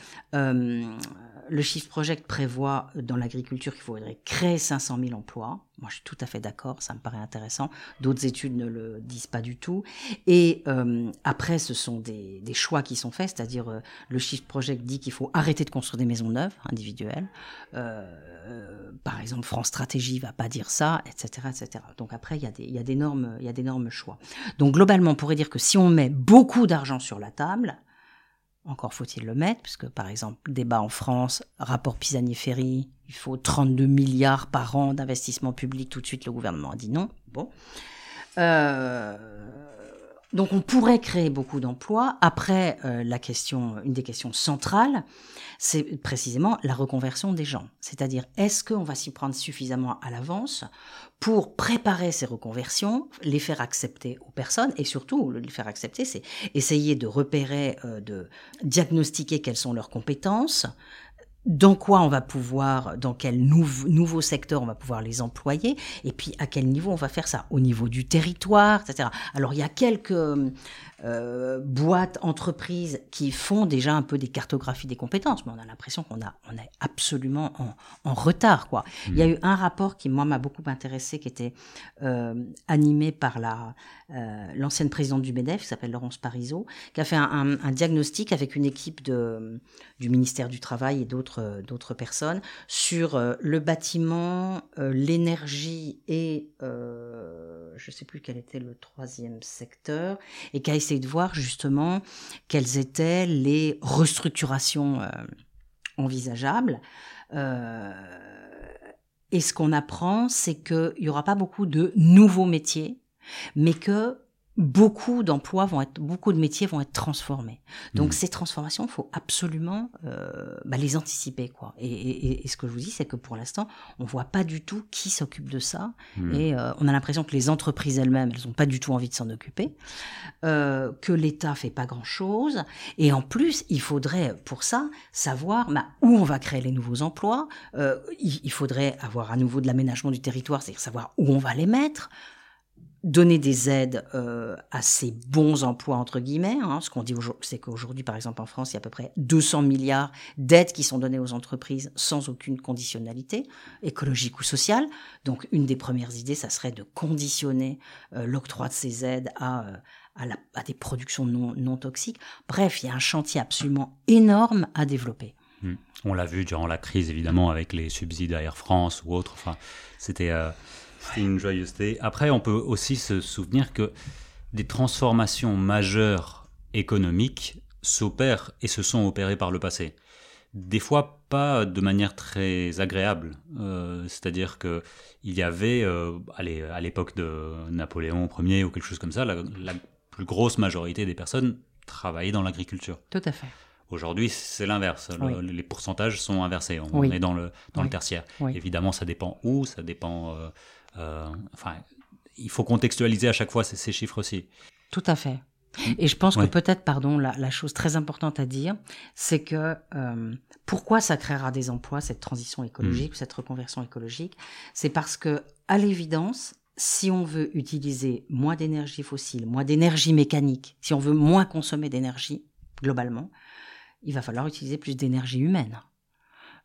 Le Shift Project prévoit dans l'agriculture qu'il faudrait créer 500 000 emplois. Moi, je suis tout à fait d'accord, ça me paraît intéressant. D'autres études ne le disent pas du tout. Et euh, après, ce sont des, des, choix qui sont faits, c'est-à-dire euh, le Shift Project dit qu'il faut arrêter de construire des maisons neuves individuelles. Euh, par exemple, France Stratégie va pas dire ça, etc., etc. Donc après, il y a des, il y a d'énormes, il y a d'énormes choix. Donc globalement, on pourrait dire que si on met beaucoup d'argent sur la table, encore faut-il le mettre, puisque par exemple, débat en France, rapport Pisani-Ferry, il faut 32 milliards par an d'investissement public. Tout de suite, le gouvernement a dit non. Bon. Euh, donc on pourrait créer beaucoup d'emplois. Après, euh, la question, une des questions centrales, c'est précisément la reconversion des gens. C'est-à-dire, est-ce qu'on va s'y prendre suffisamment à l'avance pour préparer ces reconversions, les faire accepter aux personnes et surtout les faire accepter, c'est essayer de repérer, euh, de diagnostiquer quelles sont leurs compétences, dans quoi on va pouvoir, dans quel nouveau secteur on va pouvoir les employer, et puis à quel niveau on va faire ça, au niveau du territoire, etc. Alors il y a quelques euh, boîtes, entreprises qui font déjà un peu des cartographies des compétences, mais on a l'impression qu'on a, on est absolument en, en retard, quoi. Il y a mmh. eu un rapport qui moi m'a beaucoup intéressé, qui était euh, animé par la euh, l'ancienne présidente du Medef, qui s'appelle Laurence Parisot, qui a fait un, un, diagnostic avec une équipe de du ministère du Travail et d'autres d'autres personnes sur euh, le bâtiment, euh, l'énergie et je sais plus quel était le troisième secteur, et qui a essayé de voir justement quelles étaient les restructurations euh, envisageables. Euh, et ce qu'on apprend, c'est qu'il n'y aura pas beaucoup de nouveaux métiers, mais que beaucoup d'emplois vont être, beaucoup de métiers vont être transformés. Donc mmh. ces transformations, il faut absolument euh, bah, les anticiper, quoi. Et, ce que je vous dis, c'est que pour l'instant, on voit pas du tout qui s'occupe de ça, mmh. et euh, on a l'impression que les entreprises elles-mêmes, elles ont pas du tout envie de s'en occuper, euh, que l'État fait pas grand-chose, et en plus, il faudrait pour ça savoir bah, où on va créer les nouveaux emplois. Il, il, faudrait avoir à nouveau de l'aménagement du territoire, c'est-à-dire savoir où on va les mettre donner des aides euh, à ces bons emplois entre guillemets. Hein. Ce qu'on dit c'est qu'aujourd'hui, par exemple, en France, il y a à peu près 200 milliards d'aides qui sont données aux entreprises sans aucune conditionnalité écologique ou sociale. Donc, une des premières idées, ça serait de conditionner euh, l'octroi de ces aides à, euh, à, la, à, des productions non, toxiques. Bref, il y a un chantier absolument énorme à développer. Hmm. On l'a vu durant la crise, évidemment, avec les subsides à Air France ou autres. Enfin, c'était c'était une joyeuseté. Après, on peut aussi se souvenir que des transformations majeures économiques s'opèrent et se sont opérées par le passé. Des fois, pas de manière très agréable. Euh, c'est-à-dire que il y avait, euh, à l'époque de Napoléon Ier ou quelque chose comme ça, la, plus grosse majorité des personnes travaillaient dans l'agriculture. Tout à fait. Aujourd'hui, c'est l'inverse. les pourcentages sont inversés. On, est dans le, dans le tertiaire. Évidemment, ça dépend où, ça dépend euh, euh, enfin, il faut contextualiser à chaque fois ces, chiffres aussi. Tout à fait. Et je pense que peut-être, pardon, la, chose très importante à dire, c'est que euh, pourquoi ça créera des emplois, cette transition écologique, mm. cette reconversion écologique, c'est parce que, à l'évidence, si on veut utiliser moins d'énergie fossile, moins d'énergie mécanique, si on veut moins consommer d'énergie globalement, il va falloir utiliser plus d'énergie humaine.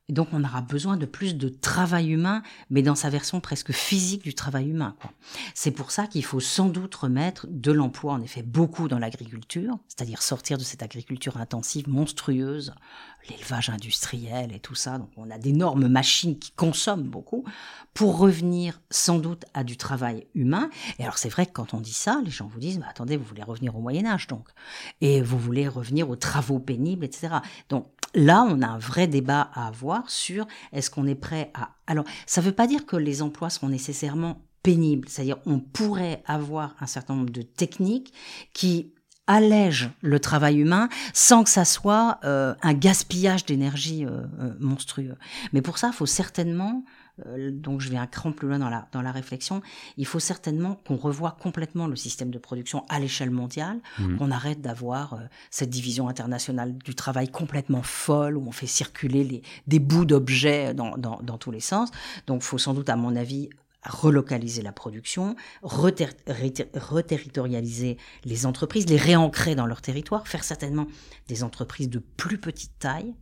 Et donc on aura besoin de plus de travail humain, mais dans sa version presque physique du travail humain. C'est pour ça qu'il faut sans doute remettre de l'emploi, en effet, beaucoup dans l'agriculture, c'est-à-dire sortir de cette agriculture intensive monstrueuse, l'élevage industriel et tout ça. Donc on a d'énormes machines qui consomment beaucoup, pour revenir sans doute à du travail humain. Et alors c'est vrai que quand on dit ça, les gens vous disent, bah, attendez, vous voulez revenir au Moyen Âge donc, et vous voulez revenir aux travaux pénibles, etc. Donc là, on a un vrai débat à avoir sur est-ce qu'on est prêt à... Alors, ça ne veut pas dire que les emplois seront nécessairement pénibles, c'est-à-dire on pourrait avoir un certain nombre de techniques qui allègent le travail humain sans que ça soit euh, un gaspillage d'énergie euh, euh, monstrueux. Mais pour ça, il faut certainement euh, donc je vais un cran plus loin dans la, dans la réflexion, il faut certainement qu'on revoie complètement le système de production à l'échelle mondiale, mmh. qu'on arrête d'avoir euh, cette division internationale du travail complètement folle, où on fait circuler les, des bouts d'objets dans, dans, dans tous les sens. Donc il faut sans doute, à mon avis, relocaliser la production, reterritorialiser les entreprises, les réancrer dans leur territoire, faire certainement des entreprises de plus petite taille,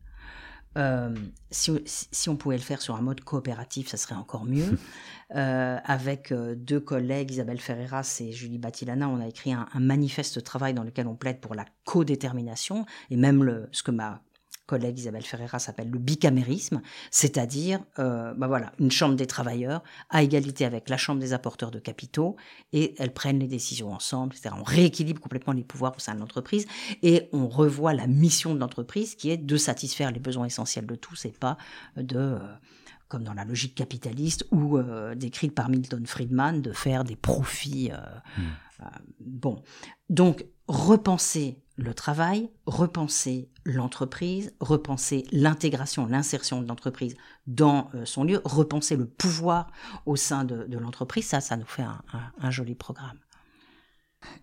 euh, si, si, on pouvait le faire sur un mode coopératif, ça serait encore mieux. euh, avec euh, deux collègues, Isabelle Ferreras et Julie Batilana, on a écrit un, un, manifeste de travail dans lequel on plaide pour la codétermination et même le, ce que ma collègue Isabelle Ferreira s'appelle le bicamérisme, c'est-à-dire euh, bah voilà, une chambre des travailleurs à égalité avec la chambre des apporteurs de capitaux et elles prennent les décisions ensemble, etc. On rééquilibre complètement les pouvoirs au sein de l'entreprise et on revoit la mission de l'entreprise qui est de satisfaire les besoins essentiels de tous et pas de... Euh, comme dans la logique capitaliste ou euh, décrite par Milton Friedman, de faire des profits. Euh, euh, bon, donc repenser le travail, repenser l'entreprise, repenser l'intégration, l'insertion de l'entreprise dans euh, son lieu, repenser le pouvoir au sein de, l'entreprise, ça, ça nous fait un, joli programme.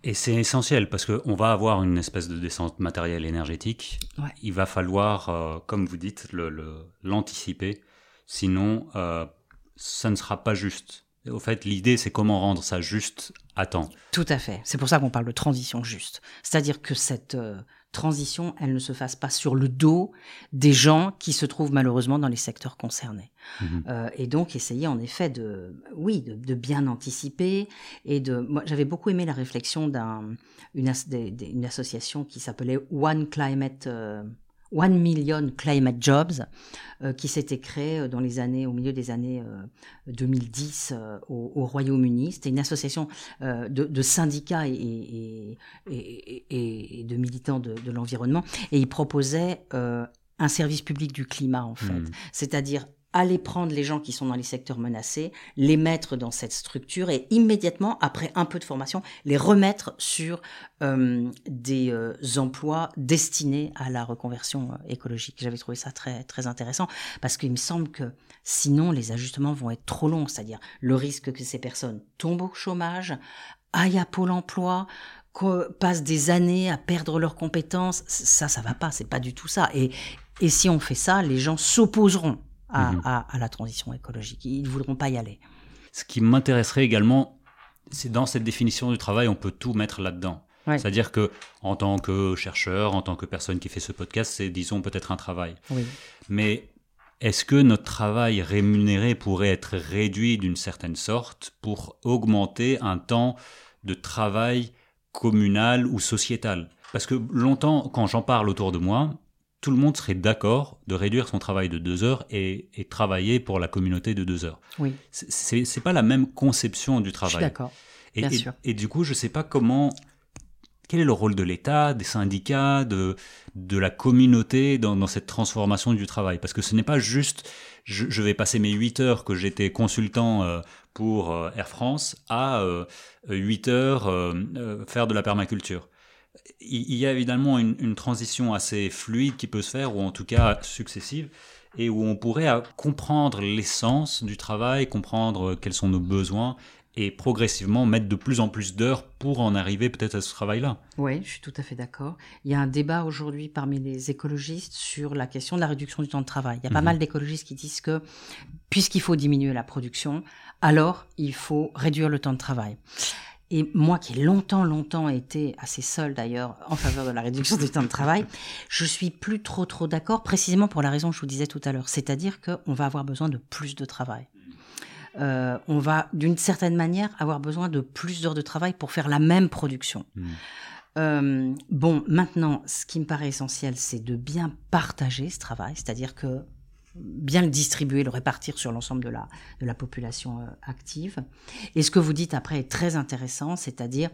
Et c'est essentiel parce qu'on va avoir une espèce de descente matérielle énergétique. Il va falloir, euh, comme vous dites, l'anticiper. Le, Sinon, euh, ça ne sera pas juste. Au fait, l'idée, c'est comment rendre ça juste à temps. Tout à fait. C'est pour ça qu'on parle de transition juste. C'est-à-dire que cette euh, transition, elle ne se fasse pas sur le dos des gens qui se trouvent malheureusement dans les secteurs concernés. Mhm. Euh, et donc, essayer en effet de, oui, de, bien anticiper et de. Moi, j'avais beaucoup aimé la réflexion d'une une association qui s'appelait One Climate. One Million Climate Jobs, euh, qui s'était créé euh, dans les années, au milieu des années 2010 euh, au, Royaume-Uni. C'était une association de, syndicats et, et, de militants de, l'environnement, et ils proposaient un service public du climat en fait, hmm. c'est-à-dire aller prendre les gens qui sont dans les secteurs menacés, les mettre dans cette structure et immédiatement, après un peu de formation, les remettre sur euh, des euh, emplois destinés à la reconversion euh, écologique. J'avais trouvé ça très, très intéressant parce qu'il me semble que sinon les ajustements vont être trop longs, c'est-à-dire le risque que ces personnes tombent au chômage, aillent à Pôle emploi, passent des années à perdre leurs compétences, ça, ça va pas, c'est pas du tout ça. Et, et si on fait ça, les gens s'opposeront Mhm. à, la transition écologique. Ils ne voudront pas y aller. Ce qui m'intéresserait également, c'est dans cette définition du travail, on peut tout mettre là-dedans. C'est-à-dire que en tant que chercheur, en tant que personne qui fait ce podcast, c'est disons peut-être un travail. Mais est-ce que notre travail rémunéré pourrait être réduit d'une certaine sorte pour augmenter un temps de travail communal ou sociétal? Parce que longtemps, quand j'en parle autour de moi, tout le monde serait d'accord de réduire son travail de deux heures et, travailler pour la communauté de deux heures. Oui. C'est pas la même conception du travail. Je suis d'accord. Et, et, du coup, je sais pas comment. Quel est le rôle de l'État, des syndicats, de, de la communauté dans, cette transformation du travail? Parce que ce n'est pas juste je, vais passer mes huit heures que j'étais consultant euh, pour euh, Air France à 8 euh, heures faire de la permaculture il y a évidemment une, transition assez fluide qui peut se faire, ou en tout cas successive, et où on pourrait comprendre l'essence du travail, comprendre quels sont nos besoins, et progressivement mettre de plus en plus d'heures pour en arriver peut-être à ce travail-là. Oui, je suis tout à fait d'accord. Il y a un débat aujourd'hui parmi les écologistes sur la question de la réduction du temps de travail. Il y a pas mhm. mal d'écologistes qui disent que puisqu'il faut diminuer la production, alors il faut réduire le temps de travail. Et moi qui ai longtemps, longtemps été assez seule d'ailleurs en faveur de la réduction du temps de travail, je suis plus trop, trop d'accord, précisément pour la raison que je vous disais tout à l'heure. C'est-à-dire qu'on va avoir besoin de plus de travail. Euh, on va, d'une certaine manière, avoir besoin de plus d'heures de travail pour faire la même production. Mmh. Euh, bon, maintenant, ce qui me paraît essentiel, c'est de bien partager ce travail, c'est-à-dire que bien le distribuer, le répartir sur l'ensemble de la, de la population euh, active. Et ce que vous dites après est très intéressant, c'est-à-dire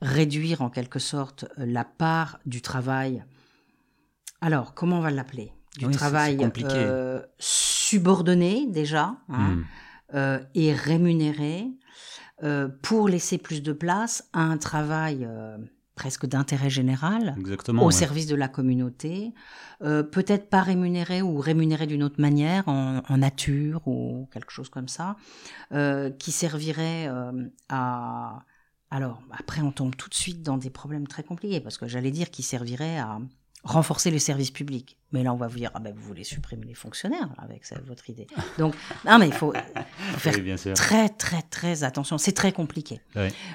réduire en quelque sorte euh, la part du travail. Alors, comment on va l'appeler? Du travail euh, subordonné déjà hein, hmm. et rémunéré pour laisser plus de place à un travail presque d'intérêt général, au service de la communauté, euh, peut-être pas rémunéré ou rémunéré d'une autre manière, en, nature ou quelque chose comme ça, euh, qui servirait euh, à... Alors, après, on tombe tout de suite dans des problèmes très compliqués, parce que j'allais dire qu'il servirait à renforcer les services publics. Mais là, on va vous dire, ah ben, vous voulez supprimer les fonctionnaires avec votre idée. Donc, non, mais il faut, faire très, très, très attention. C'est très compliqué.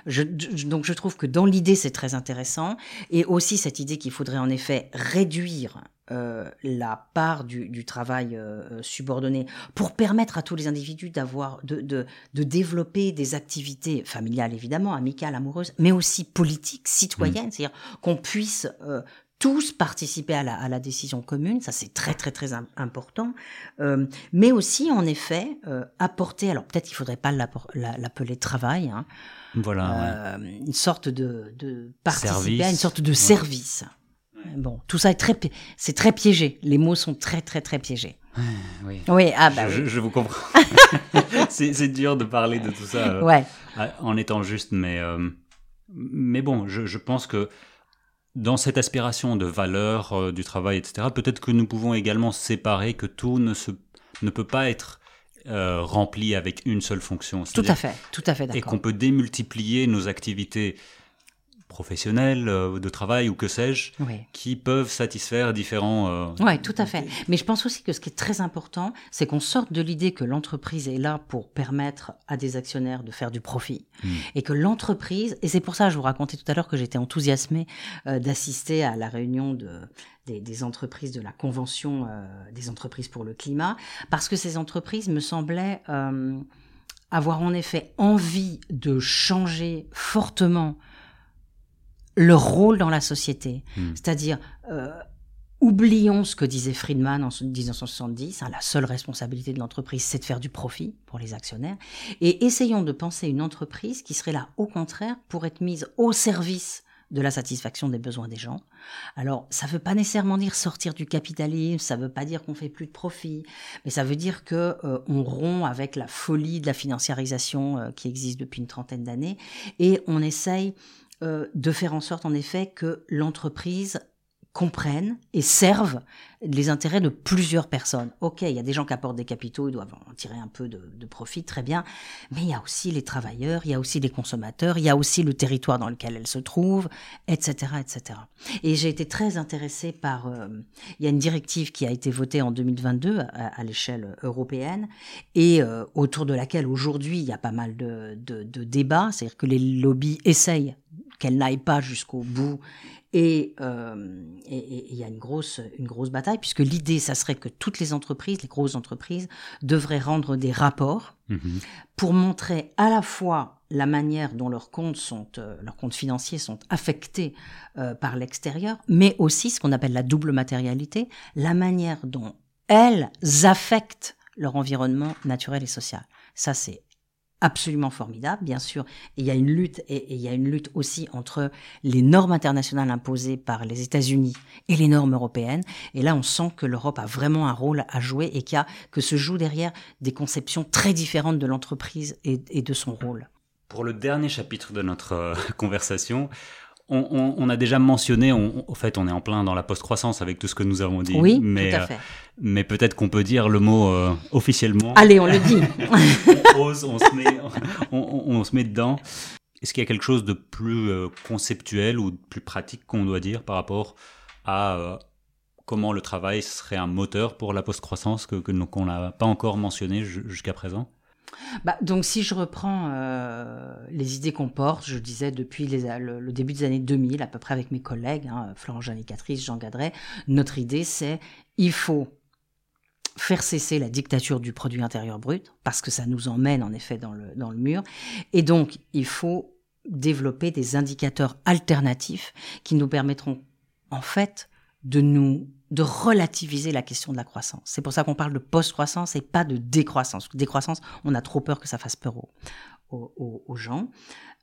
Je, donc, je trouve que dans l'idée, c'est très intéressant. Et aussi cette idée qu'il faudrait en effet réduire euh, la part du, travail euh, subordonné pour permettre à tous les individus d'avoir de, de, de, développer des activités familiales évidemment amicales amoureuses mais aussi politiques citoyennes mmh. c'est-à-dire qu'on puisse euh, tous participer à la, à la, décision commune, ça c'est très très très important, euh, mais aussi en effet euh, apporter, alors peut-être qu'il faudrait pas l'appeler travail, hein, voilà, euh, une sorte de, de participer à une sorte de service. Bon, tout ça est très, c'est très piégé. Les mots sont très très très piégés. Oui. oui, ah bah je, je vous comprends. c'est dur de parler de tout ça ouais. en étant juste, mais mais bon, je, je pense que dans cette aspiration de valeur euh, du travail, etc., peut-être que nous pouvons également séparer que tout ne, se, ne peut pas être euh, rempli avec une seule fonction. Tout à fait, tout à fait d'accord. Et qu'on peut démultiplier nos activités professionnels, euh, de travail ou que sais-je, qui peuvent satisfaire différents... Euh, oui, tout à fait. Mais je pense aussi que ce qui est très important, c'est qu'on sorte de l'idée que l'entreprise est là pour permettre à des actionnaires de faire du profit. Hmm. Et que l'entreprise, et c'est pour ça que je vous racontais tout à l'heure que j'étais enthousiasmée euh, d'assister à la réunion de, des, entreprises de la Convention des entreprises pour le climat, parce que ces entreprises me semblaient avoir en effet envie de changer fortement leur rôle dans la société. Hmm. C'est-à-dire, euh, oublions ce que disait Friedman en 1970, hein, la seule responsabilité de l'entreprise, c'est de faire du profit pour les actionnaires, et essayons de penser une entreprise qui serait là, au contraire, pour être mise au service de la satisfaction des besoins des gens. Alors, ça ne veut pas nécessairement dire sortir du capitalisme, ça ne veut pas dire qu'on fait plus de profit, mais ça veut dire que euh, on rompt avec la folie de la financiarisation euh, qui existe depuis une trentaine d'années et on essaye de faire en sorte, en effet, que l'entreprise comprennent et servent les intérêts de plusieurs personnes. Ok, il y a des gens qui apportent des capitaux, ils doivent en tirer un peu de, profit, très bien, mais il y a aussi les travailleurs, il y a aussi les consommateurs, il y a aussi le territoire dans lequel elles se trouvent, etc. etc. Et j'ai été très intéressée par... Euh, il y a une directive qui a été votée en 2022 à, l'échelle européenne et euh, autour de laquelle aujourd'hui il y a pas mal de, de débats, c'est-à-dire que les lobbies essayent qu'elle n'aille pas jusqu'au bout et il y a une grosse, une grosse bataille, puisque l'idée, ça serait que toutes les entreprises, les grosses entreprises, devraient rendre des rapports mhm. pour montrer à la fois la manière dont leurs comptes, sont, euh, leurs comptes financiers sont affectés euh, par l'extérieur, mais aussi ce qu'on appelle la double matérialité, la manière dont elles affectent leur environnement naturel et social. Ça, c'est absolument formidable, bien sûr. il y a une lutte, et, il y a une lutte aussi entre les normes internationales imposées par les États-Unis et les normes européennes. Et là, on sent que l'Europe a vraiment un rôle à jouer et y a, que se jouent derrière des conceptions très différentes de l'entreprise et, et de son rôle. Pour le dernier chapitre de notre euh, conversation, on, a déjà mentionné, en fait, on est en plein dans la post-croissance avec tout ce que nous avons dit. Oui, mais, tout à fait. mais peut-être qu'on peut dire le mot euh, officiellement. Allez, on le dit. on on se met, on, se met dedans. Est-ce qu'il y a quelque chose de plus euh, conceptuel ou de plus pratique qu'on doit dire par rapport à euh, comment le travail serait un moteur pour la post-croissance que, qu'on n'a pas encore mentionné jusqu'à présent? Bah, donc si je reprends euh, les idées qu'on porte, je disais depuis le, début des années 2000, à peu près avec mes collègues, hein, Florent Janicatrice, Jean Gadret, notre idée c'est il faut faire cesser la dictature du produit intérieur brut, parce que ça nous emmène en effet dans le, dans le mur, et donc il faut développer des indicateurs alternatifs qui nous permettront en fait de nous de relativiser la question de la croissance. C'est pour ça qu'on parle de post-croissance et pas de décroissance. Décroissance, on a trop peur que ça fasse peur aux, gens.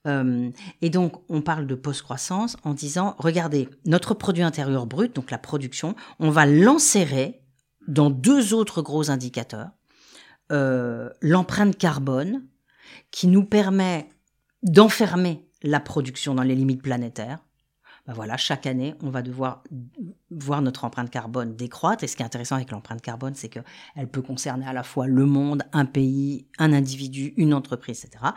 Euh, et donc, on parle de post-croissance en disant, regardez, notre produit intérieur brut, donc la production, on va l'enserrer dans deux autres gros indicateurs. Euh, l'empreinte carbone, qui nous permet d'enfermer la production dans les limites planétaires, bah voilà, chaque année, on va devoir voir notre empreinte carbone décroître. Et ce qui est intéressant avec l'empreinte carbone, c'est qu'elle peut concerner à la fois le monde, un pays, un individu, une entreprise, etc.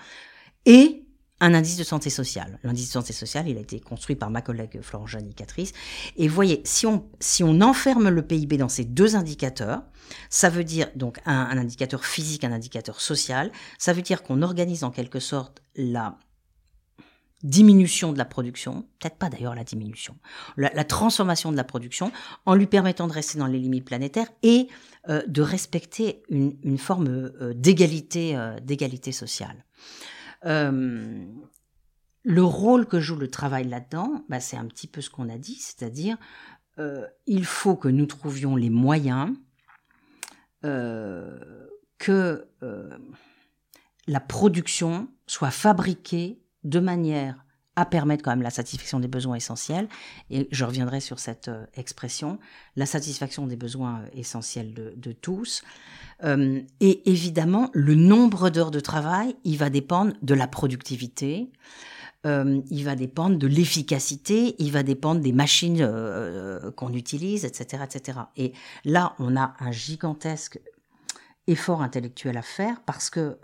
Et un indice de santé sociale. L'indice de santé sociale, il a été construit par ma collègue Florence Janicatrice. Et voyez, si on, si on enferme le PIB dans ces deux indicateurs, ça veut dire donc un indicateur physique, un indicateur social, ça veut dire qu'on organise en quelque sorte la diminution de la production, peut-être pas d'ailleurs la diminution, la, transformation de la production, en lui permettant de rester dans les limites planétaires et euh, de respecter une, forme euh, d'égalité, euh, d'égalité sociale. le rôle que joue le travail là-dedans, bah, c'est un petit peu ce qu'on a dit, c'est-à-dire il faut que nous trouvions les moyens que la production soit fabriquée de manière à permettre quand même la satisfaction des besoins essentiels. Et je reviendrai sur cette euh, expression, la satisfaction des besoins euh, essentiels de, tous. Euh, et évidemment, le nombre d'heures de travail, il va dépendre de la productivité, il va dépendre de l'efficacité, il va dépendre des machines qu'on utilise, etc., etc. Et là, on a un gigantesque effort intellectuel à faire parce que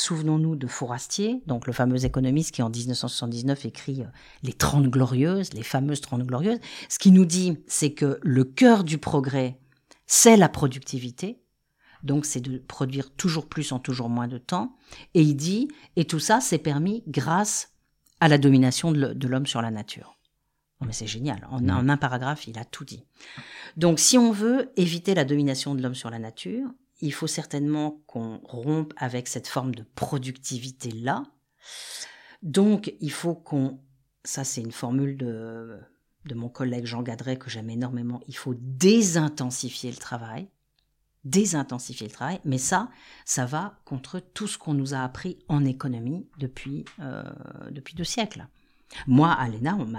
souvenons-nous de Fourastier, donc le fameux économiste qui en 1979 écrit euh, les 30 glorieuses, les fameuses 30 glorieuses. Ce qui nous dit, c'est que le cœur du progrès, c'est la productivité. Donc c'est de produire toujours plus en toujours moins de temps. Et il dit, et tout ça s'est permis grâce à la domination de l'homme sur la nature. mais c'est génial. En, en, un paragraphe, il a tout dit. Donc, si on veut éviter la domination de l'homme sur la nature, il faut certainement qu'on rompe avec cette forme de productivité-là. Donc, il faut qu'on... Ça, c'est une formule de, de mon collègue Jean Gadret que j'aime énormément. Il faut désintensifier le travail. Désintensifier le travail. Mais ça, ça va contre tout ce qu'on nous a appris en économie depuis, euh, depuis deux siècles. Moi, à l'ENA, on,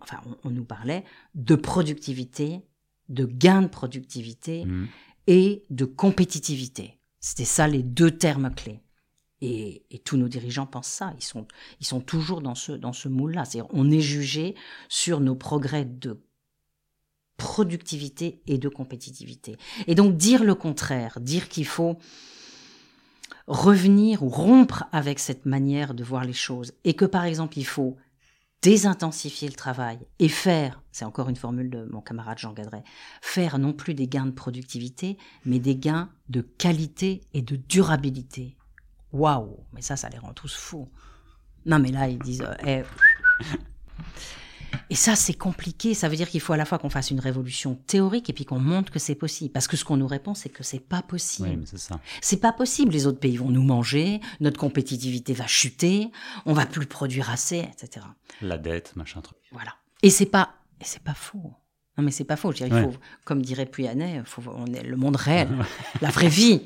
enfin, on, nous parlait de productivité, de gain de productivité. Mmh et de compétitivité. C'était ça les deux termes clés. Et, tous nos dirigeants pensent ça. Ils sont, ils sont toujours dans ce, dans ce moule-là. C'est-à-dire, on est jugé sur nos progrès de productivité et de compétitivité. Et donc, dire le contraire, dire qu'il faut revenir ou rompre avec cette manière de voir les choses, et que par exemple, il faut désintensifier le travail et faire, c'est encore une formule de mon camarade Jean Gadret, faire non plus des gains de productivité, mais des gains de qualité et de durabilité. Waouh, mais ça, ça les rend tous fous. Non, mais là, ils disent, euh, eh, et ça, c'est compliqué. Ça veut dire qu'il faut à la fois qu'on fasse une révolution théorique et puis qu'on montre que c'est possible. Parce que ce qu'on nous répond, c'est que c'est pas possible. Oui, c'est ça. C'est pas possible. Les autres pays vont nous manger, notre compétitivité va chuter, on va plus produire assez, etc. La dette, machin truc. Voilà. Et c'est pas, et c'est pas faux. Non, mais c'est pas faux. Je dirais, il faut, comme dirait Puyanet, faut, on est le monde réel, la vraie vie.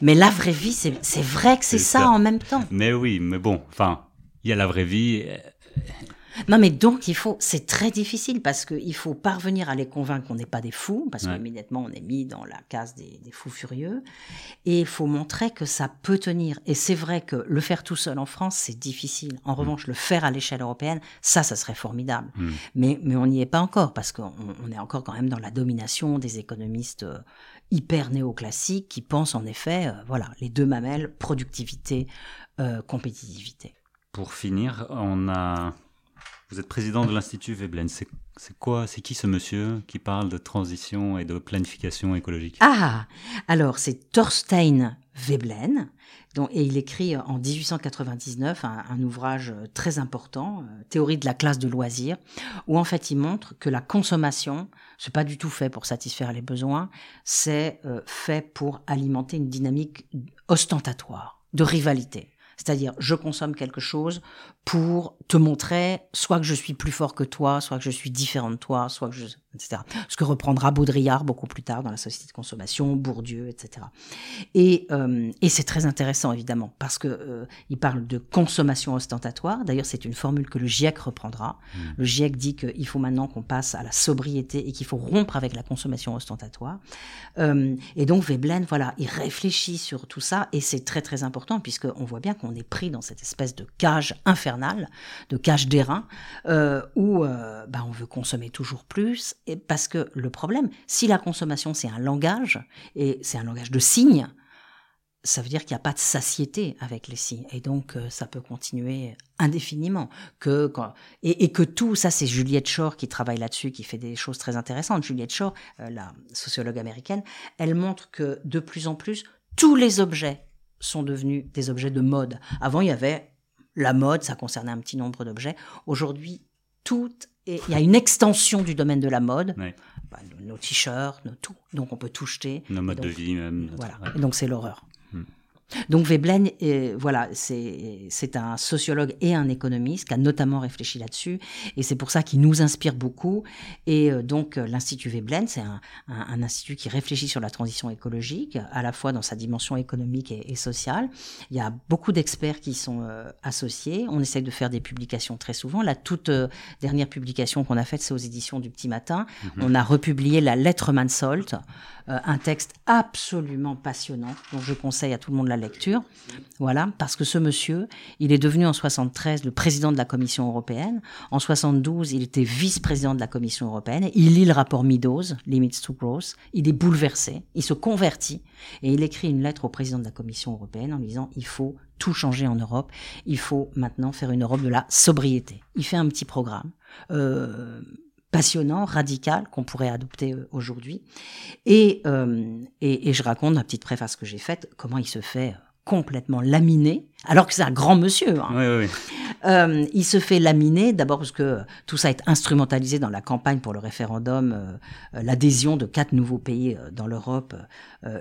Mais la vraie vie, c'est vrai que c'est ça, ça en même temps. Mais oui, mais bon, enfin, il y a la vraie vie non, mais donc il faut, c'est très difficile parce qu'il faut parvenir à les convaincre qu'on n'est pas des fous, parce qu'immédiatement on est mis dans la case des, fous furieux, et il faut montrer que ça peut tenir. Et c'est vrai que le faire tout seul en France, c'est difficile. En mm. revanche, le faire à l'échelle européenne, ça, ça serait formidable. Mm. Mais, mais on n'y est pas encore parce qu'on on est encore quand même dans la domination des économistes euh, hyper néoclassiques qui pensent en effet, euh, voilà, les deux mamelles, productivité, euh, compétitivité. Pour finir, on a vous êtes président de l'Institut Veblen. C'est quoi, c'est qui ce monsieur qui parle de transition et de planification écologique? Ah, alors c'est Thorstein Veblen, dont, et il écrit en 1899 un, ouvrage très important, euh, Théorie de la classe de loisirs, où en fait il montre que la consommation, c'est pas du tout fait pour satisfaire les besoins, c'est euh, fait pour alimenter une dynamique ostentatoire, de rivalité. C'est-à-dire, je consomme quelque chose pour te montrer soit que je suis plus fort que toi, soit que je suis différent de toi, soit que je etc. Ce que reprendra Baudrillard beaucoup plus tard dans la société de consommation, Bourdieu, etc. Et, euh, et c'est très intéressant évidemment parce que euh, il parle de consommation ostentatoire. D'ailleurs, c'est une formule que le GIEC reprendra. Mmh. Le GIEC dit qu'il faut maintenant qu'on passe à la sobriété et qu'il faut rompre avec la consommation ostentatoire. Euh, et donc Veblen, voilà, il réfléchit sur tout ça et c'est très très important puisque on voit bien qu'on est pris dans cette espèce de cage infernale, de cage d'airain, où bah, on veut consommer toujours plus parce que le problème, si la consommation c'est un langage, et c'est un langage de signes, ça veut dire qu'il n'y a pas de satiété avec les signes. Et donc, euh, ça peut continuer indéfiniment. Que, et, que tout, ça c'est Juliette Shore qui travaille là-dessus, qui fait des choses très intéressantes. Juliette Shore, euh, la sociologue américaine, elle montre que de plus en plus, tous les objets sont devenus des objets de mode. Avant, il y avait la mode, ça concernait un petit nombre d'objets. Aujourd'hui, il y a une extension du domaine de la mode. Bah, nos, t-shirts, nos tout. Donc on peut tout jeter. Nos modes de vie même. Voilà. donc c'est l'horreur. Donc Veblen, euh, voilà, c'est un sociologue et un économiste qui a notamment réfléchi là-dessus, et c'est pour ça qu'il nous inspire beaucoup. Et euh, donc euh, l'Institut Veblen, c'est un, un, institut qui réfléchit sur la transition écologique, à la fois dans sa dimension économique et, sociale. Il y a beaucoup d'experts qui sont associés. On essaye de faire des publications très souvent. La toute dernière publication qu'on a faite, c'est aux éditions du Petit Matin. Mhm. On a republié la lettre Mansolt, un texte absolument passionnant, dont je conseille à tout le monde la lecture. Voilà, parce que ce monsieur, il est devenu en 73 le président de la Commission européenne. En 72, il était vice-président de la Commission européenne. Il lit le rapport Meadows, Limits to Growth. Il est bouleversé. Il se convertit et il écrit une lettre au président de la Commission européenne en disant il faut tout changer en Europe. Il faut maintenant faire une Europe de la sobriété. Il fait un petit programme. Euh, passionnant, radical, qu'on pourrait adopter euh, aujourd'hui. Et, euh, et, et, je raconte, la petite préface que j'ai faite, comment il se fait complètement laminé, alors que c'est un grand monsieur. Hein. Oui, oui. Euh, il se fait laminer, d'abord parce que tout ça est instrumentalisé dans la campagne pour le référendum, euh, l'adhésion de quatre nouveaux pays euh, dans l'Europe.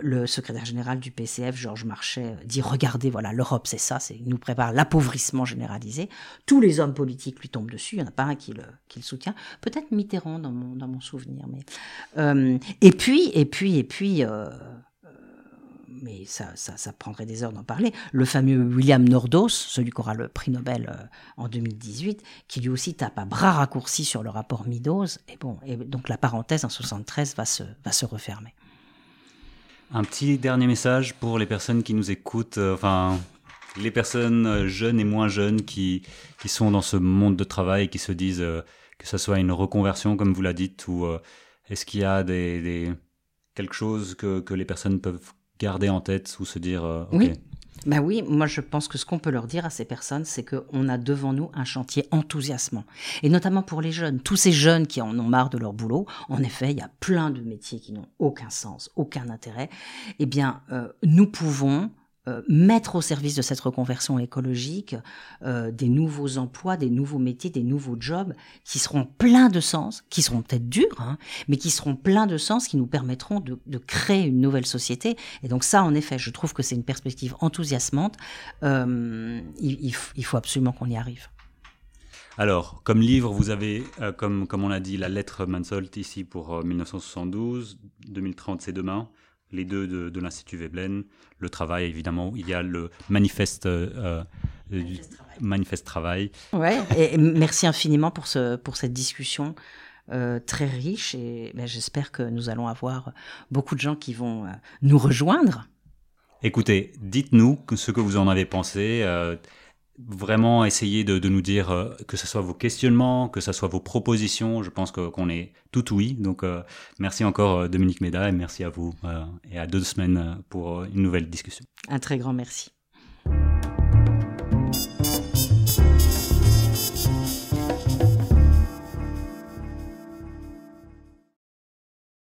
Le secrétaire général du PCF, Georges Marchais, dit regardez, voilà, l'Europe, c'est ça, c'est, il nous prépare l'appauvrissement généralisé. Tous les hommes politiques lui tombent dessus, il n'y en a pas un qui le, qui le soutient. Peut-être Mitterrand dans mon, dans mon souvenir, mais et puis, et puis, et puis mais ça, ça, prendrait des heures d'en parler, le fameux William Nordos, celui qui aura le prix Nobel euh, en 2018, qui lui aussi tape à bras raccourcis sur le rapport Meadows, et bon, et donc la parenthèse en 73 va se, va se refermer. Un petit dernier message pour les personnes qui nous écoutent, euh, enfin, les personnes euh, jeunes et moins jeunes qui, qui sont dans ce monde de travail, qui se disent que ce soit une reconversion, comme vous l'a dit, ou est-ce qu'il y a des, quelque chose que, que les personnes peuvent garder en tête ou se dire euh, oui. Ben oui, moi je pense que ce qu'on peut leur dire à ces personnes, c'est qu'on a devant nous un chantier enthousiasmant. Et notamment pour les jeunes, tous ces jeunes qui en ont marre de leur boulot, en effet, il y a plein de métiers qui n'ont aucun sens, aucun intérêt. Eh bien, euh, nous pouvons euh, mettre au service de cette reconversion écologique euh, des nouveaux emplois, des nouveaux métiers, des nouveaux jobs qui seront pleins de sens, qui seront peut-être durs, hein, mais qui seront pleins de sens, qui nous permettront de, créer une nouvelle société. Et donc ça, en effet, je trouve que c'est une perspective enthousiasmante. Euh, il, faut absolument qu'on y arrive. Alors, comme livre, vous avez, comme, comme on l'a dit, la lettre Mansolt ici pour euh, 1972, 2030 c'est demain, les deux de, de l'Institut Veblen, le travail évidemment, il y a le manifeste, euh, manifeste travail. Manifeste travail. Ouais, et merci infiniment pour, ce, pour cette discussion. Euh, très riche et ben, j'espère que nous allons avoir beaucoup de gens qui vont euh, nous rejoindre. Écoutez, dites-nous ce que vous en avez pensé. Euh, vraiment essayer de, de, nous dire euh, que ce soit vos questionnements, que ce soit vos propositions. Je pense qu'on qu est tout oui. Donc euh, merci encore euh, Dominique Méda et merci à vous et à deux semaines pour une nouvelle discussion. Un très grand merci.